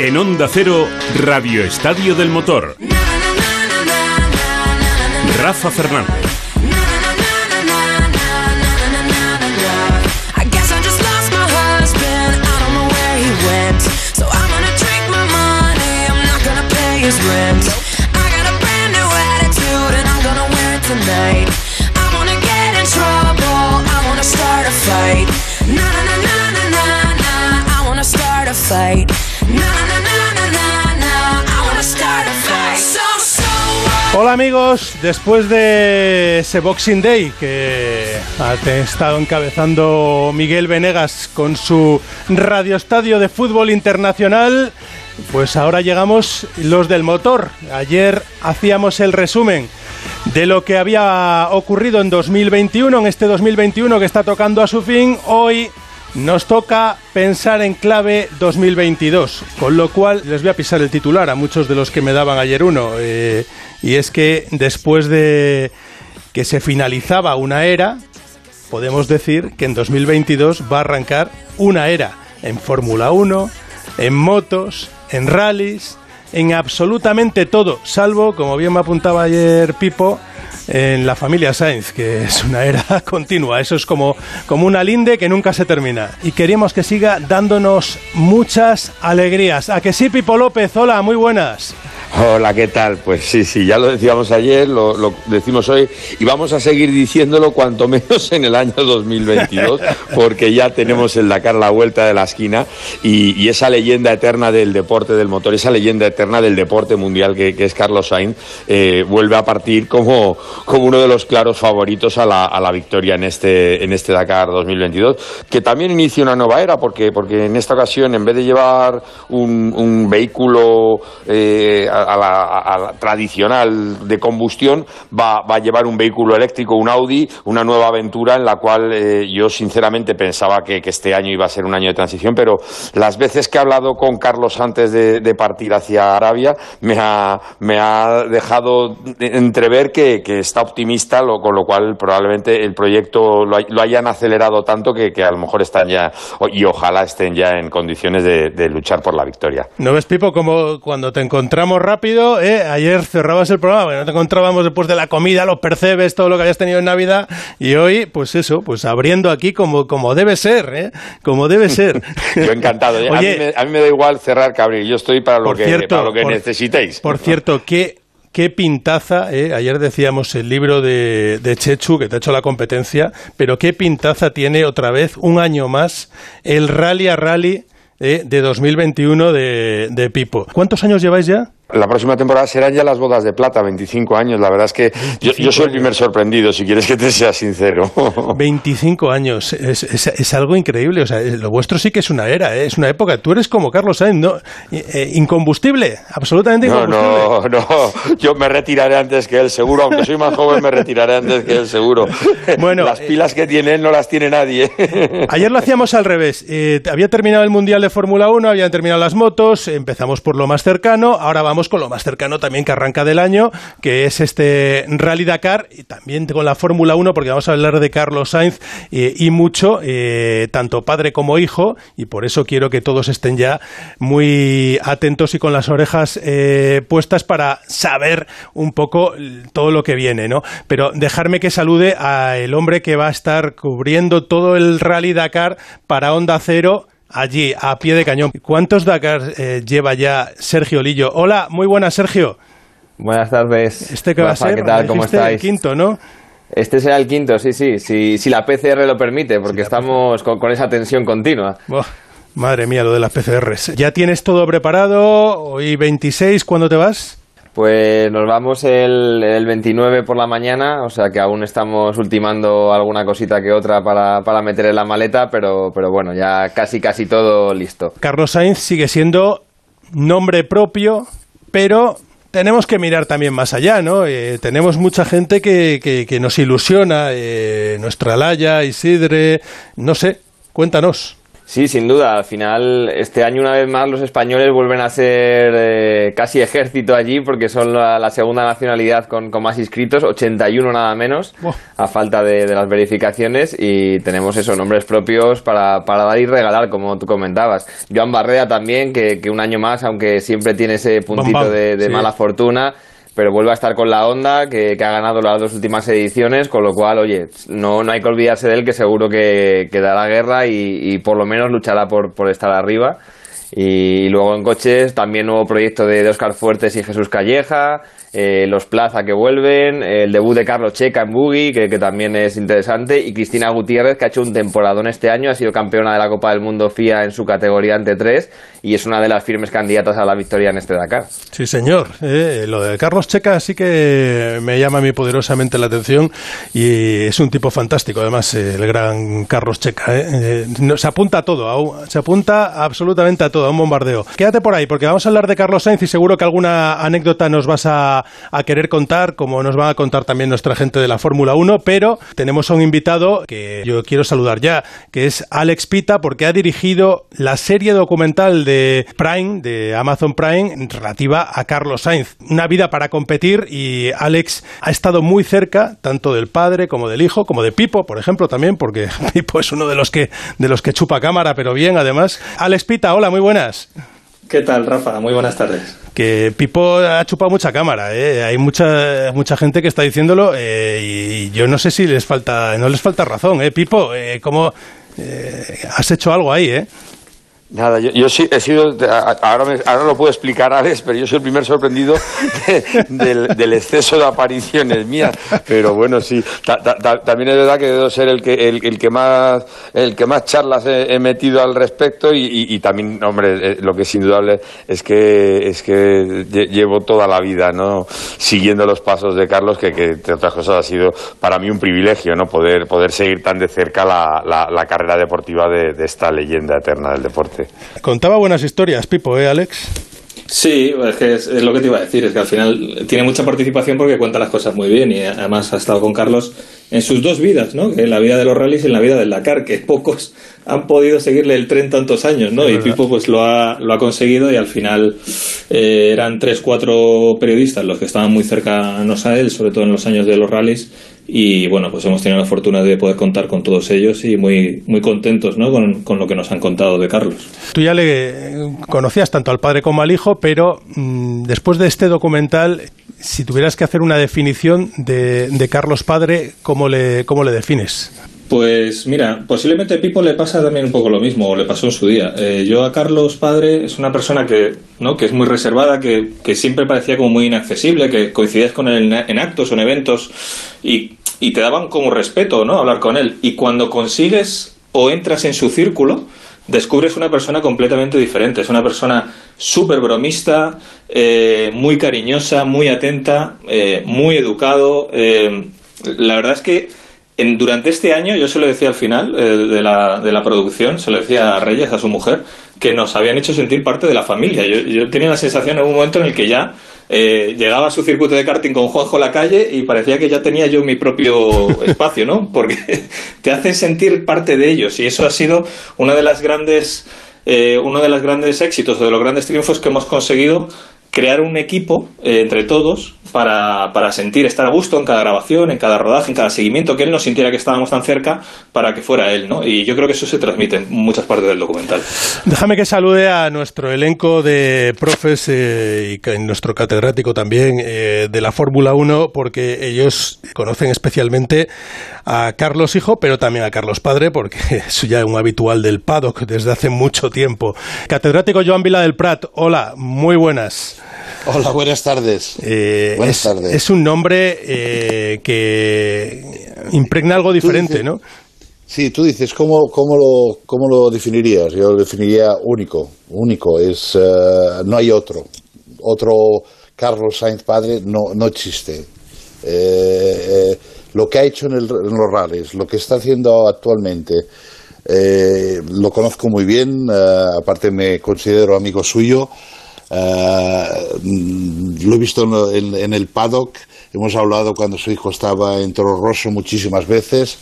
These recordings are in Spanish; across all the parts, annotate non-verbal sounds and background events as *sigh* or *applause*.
En Onda Cero, Radio Estadio del Motor. Rafa Fernández. Fight. Hola amigos, después de ese Boxing Day que ha estado encabezando Miguel Venegas con su radioestadio de fútbol internacional, pues ahora llegamos los del motor. Ayer hacíamos el resumen de lo que había ocurrido en 2021, en este 2021 que está tocando a su fin. Hoy nos toca pensar en clave 2022, con lo cual les voy a pisar el titular a muchos de los que me daban ayer uno. eh, y es que después de que se finalizaba una era, podemos decir que en 2022 va a arrancar una era en Fórmula 1, en motos, en rallies, en absolutamente todo, salvo, como bien me apuntaba ayer Pipo, en la familia Sainz, que es una era *laughs* continua. Eso es como, como una linde que nunca se termina. Y queríamos que siga dándonos muchas alegrías. ¿A que sí, Pipo López? Hola, muy buenas. Hola, ¿qué tal? Pues sí, sí, ya lo decíamos ayer, lo, lo decimos hoy y vamos a seguir diciéndolo cuanto *laughs* menos en el año 2022, *laughs* porque ya tenemos el Dakar a la vuelta de la esquina y, y esa leyenda eterna del deporte del motor, esa leyenda eterna del deporte mundial que, que es Carlos Sainz, eh, vuelve a partir como, como uno de los claros favoritos a la, a la victoria en este, en este Dakar 2022, que también inicia una nueva era, porque, porque en esta ocasión, en vez de llevar un, un vehículo eh, a, a la, a la tradicional de combustión, va, va a llevar un vehículo eléctrico, un Audi, una nueva aventura en la cual eh, yo sinceramente pensaba que, que este año iba a ser un año de transición, pero las veces que he hablado con Carlos antes de, de partir hacia Arabia, me ha, me ha dejado entrever que, que está optimista, lo, con lo cual probablemente el proyecto lo, lo hayan acelerado tanto que, que a lo mejor están ya, y ojalá estén ya en condiciones de, de luchar por la victoria. ¿No ves, Pipo, como cuando te encontramos rápido, eh, ayer cerrabas el programa, no te encontrábamos después de la comida, los percebes, todo lo que habías tenido en Navidad, y hoy, pues eso, pues abriendo aquí como, como debe ser, ¿eh? Como debe ser. *laughs* Yo encantado. ¿eh? a, mí me, a mí me da igual cerrar que abrir. Yo estoy para lo por que, cierto, lo que por- necesitéis. Por cierto, qué, qué pintaza, eh, ayer decíamos el libro de, de Chechu, que te ha hecho la competencia, pero qué pintaza tiene otra vez, un año más, el Rally a Rally eh, de 2021 de, de Pipo. ¿Cuántos años lleváis ya? La próxima temporada serán ya las bodas de plata, 25 años. La verdad es que yo, yo soy el primer sorprendido, si quieres que te sea sincero. *laughs* 25 años, es, es- es algo increíble. O sea, lo vuestro sí que es una era, ¿eh? es una época. Tú eres como Carlos Sainz, ¿no? Eh, eh, incombustible, absolutamente No, incombustible. no, no. Yo me retiraré antes que él, seguro. Aunque soy más joven, me retiraré antes que él, seguro. *laughs* Bueno, las pilas que tiene él no las tiene nadie. *laughs* Ayer lo hacíamos al revés. Eh, había terminado el Mundial de Fórmula 1, habían terminado las motos, empezamos por lo más cercano, ahora vamos con lo más cercano también que arranca del año, que es este Rally Dakar, y también con la Fórmula 1, porque vamos a hablar de Carlos Sainz eh, y mucho, eh, tanto padre como hijo, y por eso quiero que todos estén ya muy atentos y con las orejas eh, puestas para saber un poco todo lo que viene, ¿no? Pero dejarme que salude a el hombre que va a estar cubriendo todo el Rally Dakar para Onda Cero allí, a pie de cañón. ¿Cuántos Dakar eh, lleva ya Sergio Lillo? Hola, muy buenas, Sergio. Buenas tardes. Este que va a ser, ¿qué tal? ¿Cómo estáis? el quinto, ¿no? Este será el quinto, sí, sí, sí, si la PCR lo permite, porque estamos con, con esa tensión continua. Buah, madre mía, lo de las PCRs. ¿Ya tienes todo preparado? Hoy 26, ¿cuándo te vas? Pues nos vamos el, el 29 por la mañana, o sea que aún estamos ultimando alguna cosita que otra para, para meter en la maleta, pero, pero bueno, ya casi casi todo listo. Carlos Sainz sigue siendo nombre propio, pero tenemos que mirar también más allá, ¿no? Eh, tenemos mucha gente que, que, que nos ilusiona, eh, nuestra Laya, Isidre, no sé, cuéntanos. Sí, sin duda. Al final, este año una vez más los españoles vuelven a ser eh, casi ejército allí porque son la, segunda nacionalidad con, más inscritos, 81 nada menos, a falta de, las verificaciones y tenemos esos nombres propios para, dar y regalar, como tú comentabas. Joan Barrea también, que, un año más, aunque siempre tiene ese puntito de, mala fortuna, pero vuelve a estar con la onda, que, ha ganado las dos últimas ediciones, con lo cual, oye, no, no hay que olvidarse de él, que seguro que, que dará guerra y, por lo menos luchará por, por estar arriba. Y luego en coches también nuevo proyecto de, Oscar Fuertes y Jesús Calleja, eh, los Plaza que vuelven, el debut de Carlos Checa en Buggy, que, también es interesante, y Cristina Gutiérrez, que ha hecho un temporadón este año, ha sido campeona de la Copa del Mundo FIA en su categoría ante tres, y es una de las firmes candidatas a la victoria en este Dakar. Sí, señor. Eh, lo de Carlos Checa sí que me llama a mí poderosamente la atención, y es un tipo fantástico, además, el gran Carlos Checa. Eh. se apunta a todo, se apunta absolutamente a todo, a un bombardeo. Quédate por ahí, porque vamos a hablar de Carlos Sainz y seguro que alguna anécdota nos vas a a, querer contar, como nos va a contar también nuestra gente de la Fórmula 1, pero tenemos a un invitado que yo quiero saludar ya, que es Alex Pita, porque ha dirigido la serie documental de Prime, de Amazon Prime, relativa a Carlos Sainz. Una vida para competir y Alex ha estado muy cerca, tanto del padre como del hijo, como de Pipo, por ejemplo, también, porque *laughs* Pipo es uno de los que, de los que chupa cámara, pero bien, además. Alex Pita, hola, muy buenas. ¿Qué tal, Rafa? Muy buenas tardes. Que Pipo ha chupado mucha cámara, ¿eh? Hay mucha mucha gente que está diciéndolo eh, y yo no sé si les falta no les falta razón, ¿eh? Pipo, eh, ¿cómo eh, has hecho algo ahí, eh? Nada, yo, yo sí he sido, ahora, ahora lo puedo explicar Alex, pero yo soy el primer sorprendido del, exceso de apariciones mías. Pero bueno, sí, también es verdad que debo ser el que, el, que más el que más charlas he, metido al respecto y, también, hombre, eh, lo que es indudable es que es que llevo toda la vida, ¿no? Siguiendo los pasos de Carlos, que, que entre otras cosas ha sido para mí un privilegio, ¿no? Poder poder seguir tan de cerca la, la, carrera deportiva de esta leyenda eterna del deporte. Contaba buenas historias, Pipo, ¿eh, Alex? Sí, es que es, lo que te iba a decir, es que al final tiene mucha participación porque cuenta las cosas muy bien y además ha estado con Carlos en sus dos vidas, ¿no? En la vida de los rallies y en la vida del Dakar, que pocos han podido seguirle el tren tantos años, ¿no? y Pipo pues lo ha, lo ha conseguido y al final eh, eran tres, cuatro periodistas los que estaban muy cercanos a él, sobre todo en los años de los rallies y bueno, pues hemos tenido la fortuna de poder contar con todos ellos y muy, muy contentos ¿no? con, con lo que nos han contado de Carlos. Tú ya le conocías tanto al padre como al hijo, pero mm, después de este documental, si tuvieras que hacer una definición de, de Carlos padre, ¿cómo le, ¿cómo le defines? Pues mira, posiblemente a Pipo le pasa también un poco lo mismo, o le pasó en su día. Eh, yo a Carlos padre es una persona que, ¿no? que es muy reservada, que, que siempre parecía como muy inaccesible, que coincidías con él en actos o en eventos y y te daban como respeto, ¿no? Hablar con él. Y cuando consigues o entras en su círculo, descubres una persona completamente diferente. Es una persona súper bromista, eh, muy cariñosa, muy atenta, eh, muy educado. Eh, la verdad es que en, durante este año, yo se lo decía al final de, la, de la producción, se lo decía a Reyes, a su mujer, que nos habían hecho sentir parte de la familia. Yo, yo tenía la sensación en un momento en el que ya eh, llegaba a su circuito de karting con Juanjo la calle y parecía que ya tenía yo mi propio *laughs* espacio, ¿no? Porque *laughs* te hace sentir parte de ellos y eso ha sido una de las grandes, eh, uno de los grandes éxitos, de los grandes triunfos que hemos conseguido crear un equipo eh, entre todos para, para, sentir, estar a gusto en cada grabación, en cada rodaje, en cada seguimiento, que él no sintiera que estábamos tan cerca para que fuera él, ¿no? Y yo creo que eso se transmite en muchas partes del documental. Déjame que salude a nuestro elenco de profes eh, y nuestro catedrático también eh, de la Fórmula 1, porque ellos conocen especialmente a Carlos Hijo, pero también a Carlos Padre, porque *laughs* es ya un habitual del paddock desde hace mucho tiempo. Catedrático Joan Vila del Prat, hola, muy buenas. Hola, buenas tardes. Eh, buenas es, tardes. Es un nombre eh, que impregna algo diferente, ¿no? Sí, tú dices, ¿cómo, cómo, lo, ¿cómo lo definirías? Yo lo definiría único, único, es, eh, no hay otro. Otro Carlos Sainz padre no, no existe. lo que ha hecho en, el, en, los rallies, lo que está haciendo actualmente, lo conozco muy bien, aparte me considero amigo suyo. Uh, lo he visto en, en, el paddock, hemos hablado cuando su hijo estaba en Toro Rosso muchísimas veces.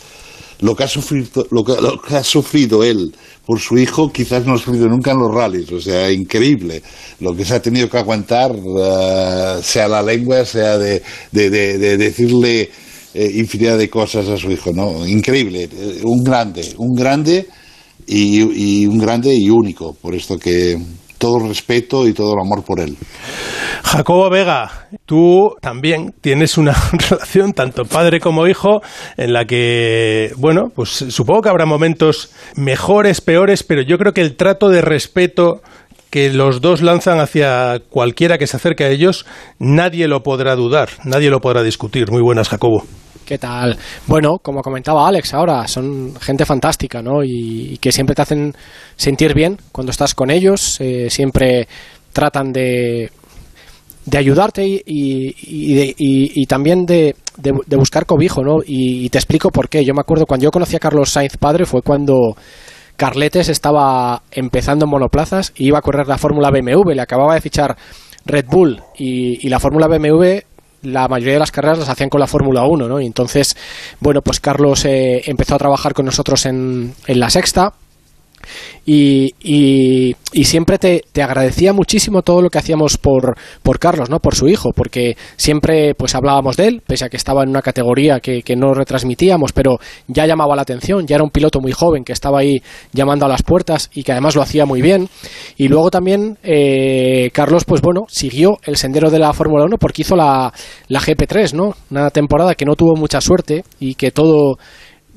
lo que ha sufrido, lo que, ha sufrido él por su hijo, quizás no ha sufrido nunca en los rallies. O sea, increíble lo que se ha tenido que aguantar, eh, sea la lengua, sea de, de, de- de decirle eh, infinidad de cosas a su hijo, ¿no? Increíble, eh, un grande, un grande y, y un grande y único. Por esto que todo el respeto y todo el amor por él. Jacobo Vega, tú también tienes una *laughs* relación tanto padre como hijo en la que, bueno, pues supongo que habrá momentos mejores, peores, pero yo creo que el trato de respeto que los dos lanzan hacia cualquiera que se acerque a ellos, nadie lo podrá dudar, nadie lo podrá discutir. Muy buenas, Jacobo. ¿Qué tal? Bueno, como comentaba Alex ahora, son gente fantástica, ¿no? Y, que siempre te hacen sentir bien cuando estás con ellos, eh, siempre tratan de, de ayudarte y, y- y de- y- también de, de- buscar cobijo, ¿no? Y, te explico por qué. Yo me acuerdo cuando yo conocí a Carlos Sainz padre fue cuando Carletes estaba empezando en monoplazas y iba a correr la Fórmula BMW, le acababa de fichar Red Bull y la Fórmula BMW la mayoría de las carreras las hacían con la Fórmula 1, ¿no? Y entonces, bueno, pues Carlos eh, empezó a trabajar con nosotros en, en la sexta y, y- siempre te, te agradecía muchísimo todo lo que hacíamos por, por Carlos, ¿no? Por su hijo, porque siempre pues hablábamos de él, pese a que estaba en una categoría que, que no retransmitíamos, pero ya llamaba la atención, ya era un piloto muy joven que estaba ahí llamando a las puertas y que además lo hacía muy bien. Y luego también eh, Carlos, pues bueno, siguió el sendero de la Fórmula 1 porque hizo la, la GP3, ¿no? Una temporada que no tuvo mucha suerte y que todo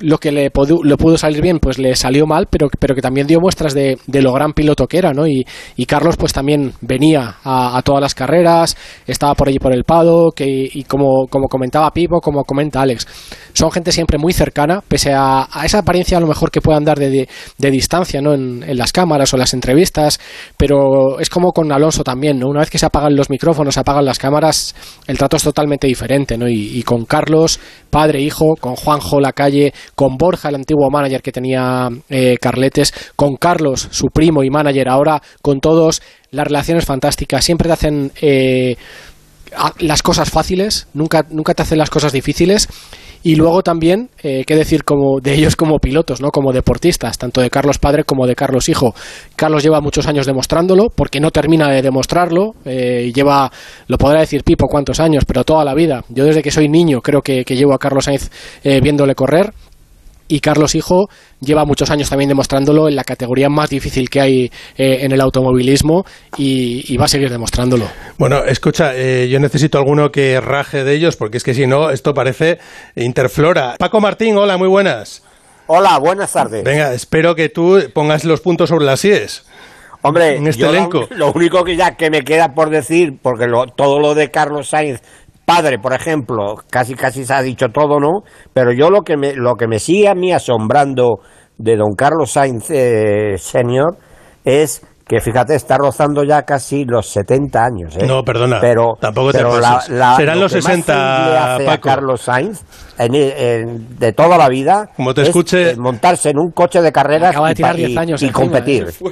lo que le, pudo- le pudo salir bien, pues le salió mal, pero, pero que también dio muestras de, lo gran piloto que era, ¿no? Y, Carlos, pues también venía a, a todas las carreras, estaba por allí por el Pado, que, y como, como comentaba Pipo, como comenta Alex, son gente siempre muy cercana, pese a, a esa apariencia a lo mejor que puedan dar de, de, distancia, ¿no? En, las cámaras o las entrevistas, pero es como con Alonso también, ¿no? Una vez que se apagan los micrófonos, se apagan las cámaras, el trato es totalmente diferente, ¿no? Y, con Carlos, padre, hijo, con Juanjo Lacalle, con Borja, el antiguo manager que tenía eh, Carletes, con Carlos, su primo y manager ahora, con todos, la relación es fantástica, siempre te hacen eh, las cosas fáciles, nunca, nunca te hacen las cosas difíciles. Y luego también, eh, qué decir como de ellos como pilotos, ¿no? Como deportistas, tanto de Carlos padre como de Carlos hijo. Carlos lleva muchos años demostrándolo, porque no termina de demostrarlo. eh, lleva, lo podrá decir Pipo cuántos años, pero toda la vida. Yo desde que soy niño creo que, que llevo a Carlos Sainz eh, viéndole correr. Y Carlos Hijo lleva muchos años también demostrándolo en la categoría más difícil que hay eh, en el automovilismo y, y va a seguir demostrándolo. Bueno, escucha, eh, yo necesito alguno que raje de ellos, porque es que si no, esto parece Interflora. Paco Martín, hola, muy buenas. Hola, buenas tardes. Venga, espero que tú pongas los puntos sobre las IES. Hombre, en este yo lo- elenco. *laughs* Lo, único que ya que me queda por decir, porque lo- todo lo de Carlos Sainz padre, por ejemplo, casi casi se ha dicho todo, ¿no? Pero yo lo que me lo que me sigue a mí asombrando de don Carlos Sainz eh, es que fíjate está rozando ya casi los 70 años, ¿eh? No, perdona, pero tampoco te pero pases. Serán lo los que más 60, feliz le hace a. Carlos Sainz en- en- de toda la vida Como te es, escuche- eh, montarse en un coche de carreras Acaba de y, tirar pa- 10 y- años y encima, competir. ¿eh?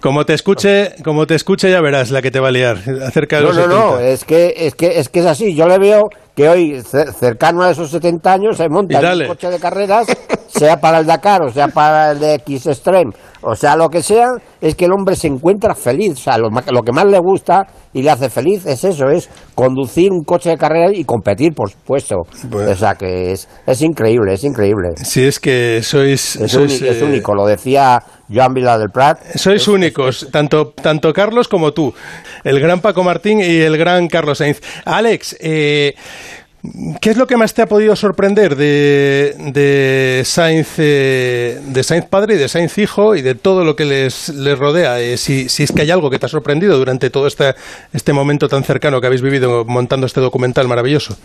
Como te escuche, como te escuche ya verás la que te va a liar acerca de No, los no, no, 70. es que, es que es que es así. Yo le veo que hoy, cer- cercano a esos 70 años, se monta en un coche de carreras, *laughs* sea para el Dakar, o sea para el de X Extreme, o sea lo que sea, es que el hombre se encuentra feliz. O sea, lo, lo que más le gusta y le hace feliz es eso, es conducir un coche de carreras y competir, por supuesto. Bueno. O sea que es, es increíble, es increíble. Si es que sois, Es, sois, uni- es eh, único, lo decía Joan Vila del Prat. Sois únicos, tanto, tanto Carlos como tú, el gran Paco Martín y el gran Carlos Sainz. Alex, eh, ¿qué es lo que más te ha podido sorprender de, de Sainz, eh, de Sainz padre y de Sainz hijo y de todo lo que les, les rodea? Eh, si, si es que hay algo que te ha sorprendido durante todo este, este momento tan cercano que habéis vivido montando este documental maravilloso.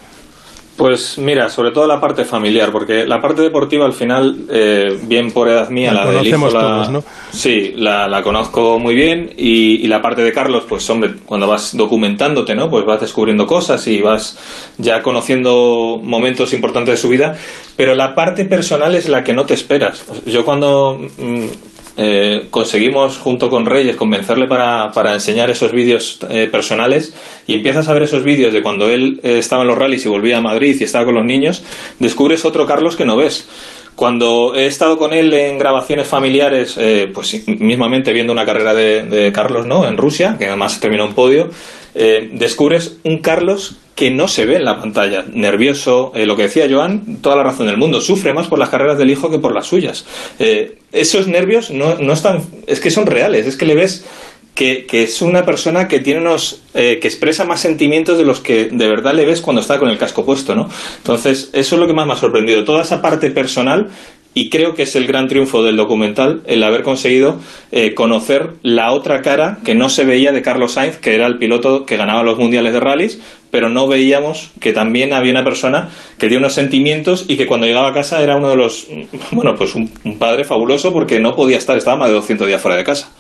Pues mira, sobre todo la parte familiar, porque la parte deportiva al final, eh, bien por edad mía, La la, conocemos la, todos, ¿no? sí, la, la conozco muy bien y, y la parte de Carlos, pues hombre, cuando vas documentándote, ¿no? Pues vas descubriendo cosas y vas ya conociendo momentos importantes de su vida, pero la parte personal es la que no te esperas. Yo cuando mm, eh, conseguimos junto con Reyes convencerle para, para enseñar esos vídeos eh, personales y empiezas a ver esos vídeos de cuando él eh, estaba en los rallies y volvía a Madrid y estaba con los niños, descubres otro Carlos que no ves. Cuando he estado con él en grabaciones familiares, eh, pues mismamente viendo una carrera de, Carlos, ¿no? En Rusia, que además terminó en podio, eh, descubres un Carlos que no se ve en la pantalla, nervioso, eh, lo que decía Joan, toda la razón del mundo, sufre más por las carreras del hijo que por las suyas. Eh, esos nervios no, no están, es que son reales, es que le ves que, es una persona que tiene unos, eh, que expresa más sentimientos de los que de verdad le ves cuando está con el casco puesto, ¿no? Entonces, eso es lo que más me ha sorprendido, toda esa parte personal y creo que es el gran triunfo del documental el haber conseguido eh, conocer la otra cara que no se veía de Carlos Sainz, que era el piloto que ganaba los mundiales de rallies, pero no veíamos que también había una persona que tiene unos sentimientos y que cuando llegaba a casa era uno de los, bueno, pues un, padre fabuloso porque no podía estar, estaba más de 200 días fuera de casa.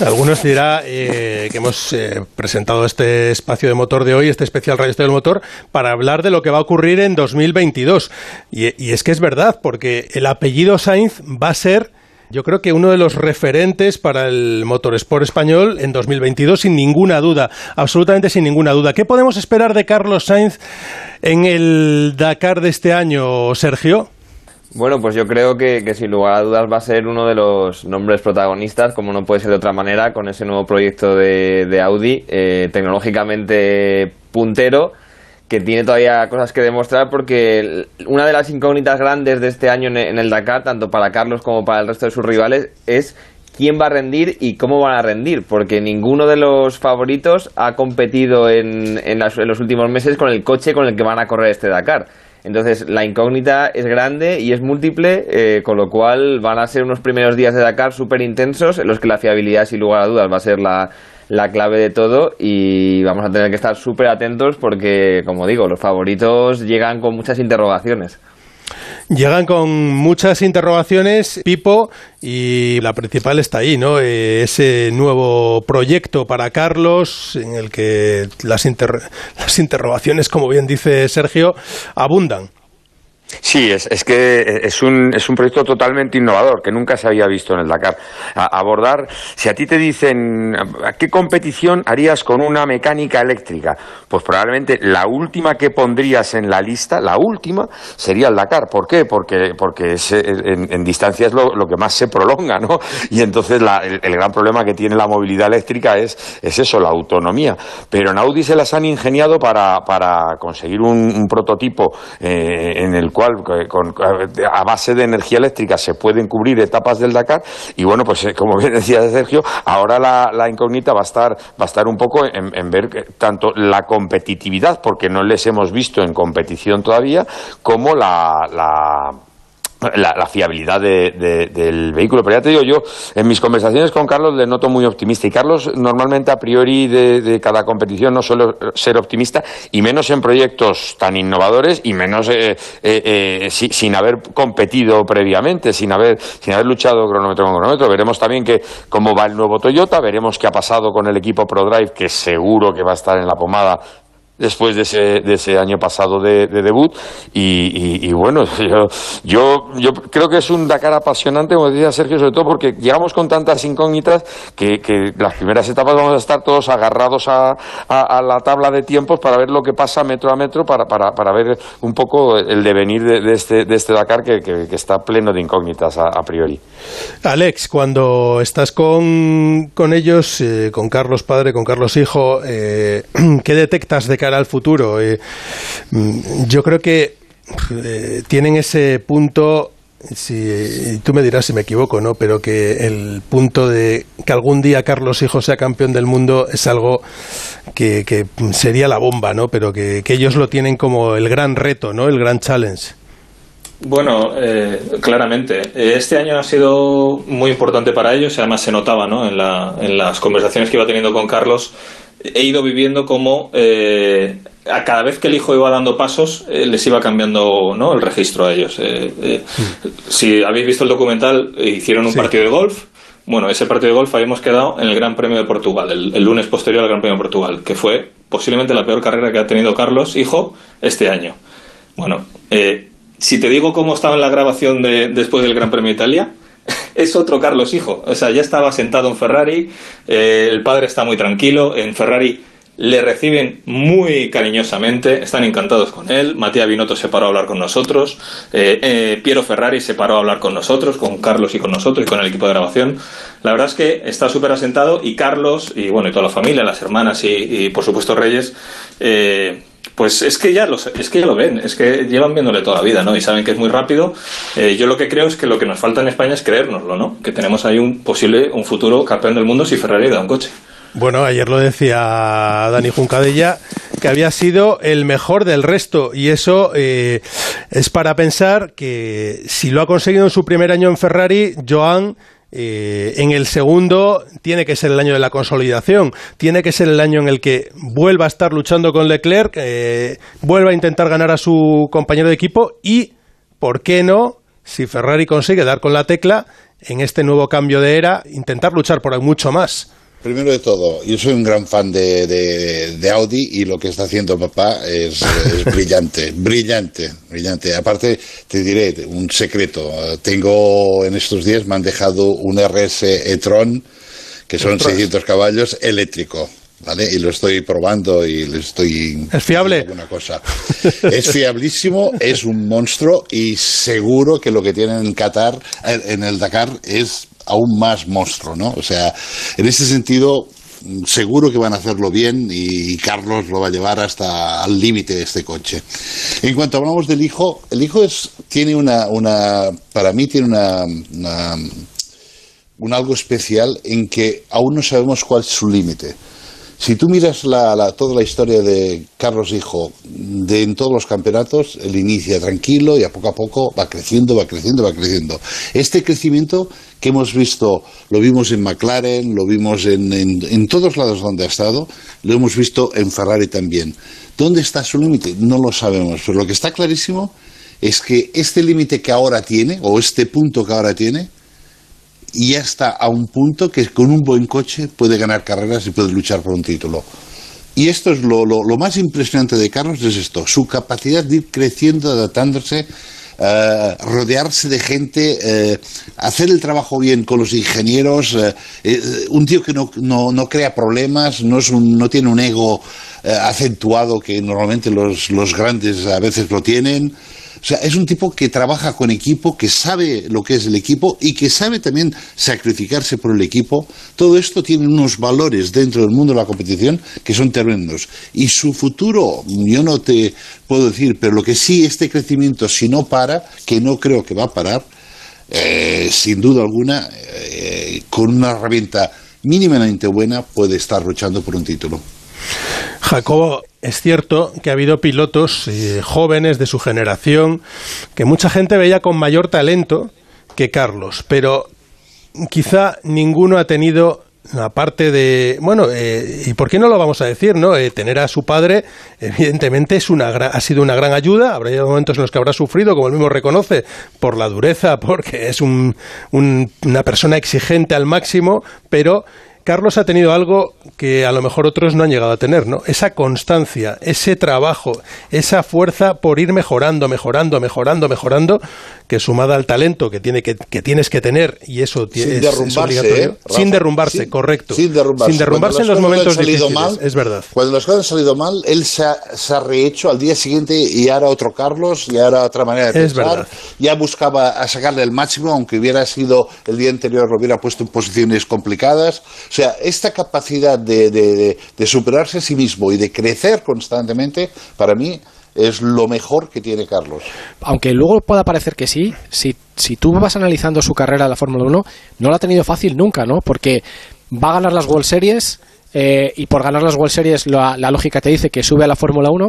Algunos dirá eh, que hemos eh, presentado este espacio de motor de hoy, este especial Radio del Motor, para hablar de lo que va a ocurrir en 2022. Y, y es que es verdad, porque el apellido Sainz va a ser yo creo que uno de los referentes para el motorsport español en 2022, sin ninguna duda, absolutamente sin ninguna duda. ¿Qué podemos esperar de Carlos Sainz en el Dakar de este año, Sergio? Bueno, pues yo creo que, sin lugar a dudas va a ser uno de los nombres protagonistas, como no puede ser de otra manera, con ese nuevo proyecto de, de Audi, eh, tecnológicamente puntero que tiene todavía cosas que demostrar porque una de las incógnitas grandes de este año en el Dakar, tanto para Carlos como para el resto de sus rivales, es quién va a rendir y cómo van a rendir, porque ninguno de los favoritos ha competido en, en, las, los últimos meses con el coche con el que van a correr este Dakar. Entonces, la incógnita es grande y es múltiple, eh, con lo cual van a ser unos primeros días de Dakar súper intensos, en los que la fiabilidad, sin lugar a dudas, va a ser la, la clave de todo y vamos a tener que estar súper atentos porque, como digo, los favoritos llegan con muchas interrogaciones. Llegan con muchas interrogaciones, Pipo, y la principal está ahí, ¿no? Eh, ese nuevo proyecto para Carlos, en el que las, *laughs* las interrogaciones, como bien dice Sergio, abundan. Sí, es, es que es un, es un proyecto totalmente innovador que nunca se había visto en el Dakar. A, abordar, si a ti te dicen, ¿a qué competición harías con una mecánica eléctrica? Pues probablemente la última que pondrías en la lista, la última, sería el Dakar. ¿Por qué? Porque, porque es, en, en, distancia es lo, lo, que más se prolonga, ¿no? *laughs* Y entonces la, el, el, gran problema que tiene la movilidad eléctrica es, es eso, la autonomía. Pero en Audi se las han ingeniado para, para conseguir un, un prototipo eh, en el cual con, a base de energía eléctrica se pueden cubrir etapas del Dakar y bueno pues eh, como bien *laughs* decía Sergio ahora la, incógnita va a estar va a estar un poco en, ver tanto la competitividad porque no les hemos visto en competición todavía como la la, fiabilidad de, de, del vehículo. Pero ya te digo, yo en mis conversaciones con Carlos le noto muy optimista. Y Carlos normalmente a priori de, cada competición no suele ser optimista, y menos en proyectos tan innovadores y menos eh, eh, eh, si, sin haber competido previamente, sin haber, sin haber luchado cronómetro con cronómetro. Veremos también que cómo va el nuevo Toyota, veremos qué ha pasado con el equipo ProDrive, que seguro que va a estar en la pomada después de ese, de ese año pasado de, de debut. Y, y, bueno *laughs* yo, yo, yo creo que es un Dakar apasionante como decía Sergio sobre todo porque llegamos con tantas incógnitas que, las primeras etapas vamos a estar todos agarrados a, a, la tabla de tiempos para ver lo que pasa metro a metro para, para, para ver un poco el devenir de, este, de este Dakar que, que, está pleno de incógnitas a, a, priori. Alex cuando estás con, con ellos eh, con Carlos padre con Carlos hijo eh, *clears throat* ¿qué detectas de al futuro. Eh, yo creo que eh, tienen ese punto si tú me dirás si me equivoco, ¿no? Pero que el punto de que algún día Carlos Hijo sea campeón del mundo es algo que, que sería la bomba, ¿no? Pero que, que, ellos lo tienen como el gran reto, ¿no? El gran challenge. Bueno, eh, claramente. Este año ha sido muy importante para ellos y además se notaba, ¿no? En, la, en las conversaciones que iba teniendo con Carlos he ido viviendo como eh, a cada vez que el hijo iba dando pasos eh, les iba cambiando ¿no? el registro a ellos. Eh, eh sí. Si habéis visto el documental, hicieron un sí. partido de golf. Bueno, ese partido de golf habíamos quedado en el Gran Premio de Portugal, el, el, lunes posterior al Gran Premio de Portugal, que fue posiblemente la peor carrera que ha tenido Carlos, hijo, este año. Bueno, eh, si te digo cómo estaba en la grabación de, después del Gran Premio de Italia, es otro Carlos hijo. O sea, ya estaba sentado en Ferrari, eh, el padre está muy tranquilo, en Ferrari le reciben muy cariñosamente, están encantados con él. Matías Binotto se paró a hablar con nosotros, eh, eh, Piero Ferrari se paró a hablar con nosotros, con Carlos y con nosotros y con el equipo de grabación. La verdad es que está súper asentado y Carlos y bueno y toda la familia, las hermanas y, y, por supuesto Reyes. Eh, pues es que ya lo es que ya lo ven, es que llevan viéndole toda la vida, ¿no? Y saben que es muy rápido. Eh, yo lo que creo es que lo que nos falta en España es creérnoslo, ¿no? Que tenemos ahí un posible, un futuro campeón del mundo si Ferrari da un coche. Bueno, ayer lo decía Dani Juncadella, que había sido el mejor del resto. Y eso eh, es para pensar que si lo ha conseguido en su primer año en Ferrari, Joan eh, en el segundo tiene que ser el año de la consolidación, tiene que ser el año en el que vuelva a estar luchando con Leclerc, eh, vuelva a intentar ganar a su compañero de equipo y, ¿por qué no? Si Ferrari consigue dar con la tecla en este nuevo cambio de era, intentar luchar por mucho más. Primero de todo, yo soy un gran fan de, de, de Audi y lo que está haciendo papá es, es *laughs* brillante, brillante, brillante. Aparte, te diré un secreto. Tengo en estos días, me han dejado un RS e-tron, que son 600 caballos, eléctrico. ¿Vale? Y lo estoy probando y le estoy... ¿Es fiable? Cosa. Es fiablísimo, es un monstruo y seguro que lo que tienen en Qatar, en el Dakar, es aún más monstruo, ¿no? O sea, en ese sentido, seguro que van a hacerlo bien y Carlos lo va a llevar hasta al límite de este coche. En cuanto hablamos del hijo, el hijo es, tiene una, una, para mí tiene una, una un algo especial en que aún no sabemos cuál es su límite. Si tú miras la, la, toda la historia de Carlos Hijo de, en todos los campeonatos, él inicia tranquilo y a poco a poco va creciendo, va creciendo, va creciendo. Este crecimiento que hemos visto, lo vimos en McLaren, lo vimos en, en, en todos lados donde ha estado, lo hemos visto en Ferrari también. ¿Dónde está su límite? No lo sabemos, pero lo que está clarísimo es que este límite que ahora tiene, o este punto que ahora tiene, y ya está a un punto que con un buen coche puede ganar carreras y puede luchar por un título. Y esto es lo, lo, lo más impresionante de Carlos, es esto, su capacidad de ir creciendo, adaptándose, Uh, rodearse de gente, uh, hacer el trabajo bien con los ingenieros, uh, un tío que no, no, no, crea problemas, no, es no tiene un ego acentuado que normalmente los, los, grandes a veces lo tienen. O sea, es un tipo que trabaja con equipo, que sabe lo que es el equipo y que sabe también sacrificarse por el equipo. Todo esto tiene unos valores dentro del mundo de la competición que son tremendos. Y su futuro, yo no te puedo decir, pero lo que sí, este crecimiento, si no para, que no creo que va a parar, eh, sin duda alguna, eh, con una herramienta mínimamente buena, puede estar luchando por un título. Jacobo, es cierto que ha habido pilotos eh, jóvenes de su generación que mucha gente veía con mayor talento que Carlos, pero quizá ninguno ha tenido aparte de bueno eh, y por qué no lo vamos a decir no eh, tener a su padre evidentemente es una ha sido una gran ayuda. Habrá momentos en los que habrá sufrido como él mismo reconoce por la dureza *laughs* porque es un, un, una persona exigente al máximo pero Carlos ha tenido algo que a lo mejor otros no han llegado a tener, ¿no? Esa constancia, ese trabajo, esa fuerza por ir mejorando, mejorando, mejorando, mejorando, que sumada al talento que, tiene que, que tienes que tener, y eso sin es, derrumbarse, es ¿eh? Sin derrumbarse, sin, correcto. Sin derrumbarse, sin derrumbarse en los momentos difíciles, mal, es verdad. Cuando las cosas han salido mal, él se ha, se ha, rehecho al día siguiente y ahora otro Carlos, y ahora otra manera de es pensar. Verdad. Ya buscaba a sacarle el máximo, aunque hubiera sido el día anterior, lo hubiera puesto en posiciones complicadas. O sea, esta capacidad capacidad de, de, de, superarse a sí mismo y de crecer constantemente, para mí es lo mejor que tiene Carlos. Aunque luego pueda parecer que sí, si, si tú vas analizando su carrera en la Fórmula 1, no la ha tenido fácil nunca, ¿no? Porque va a ganar las World Series eh, y por ganar las World Series la, lógica te dice que sube a la Fórmula 1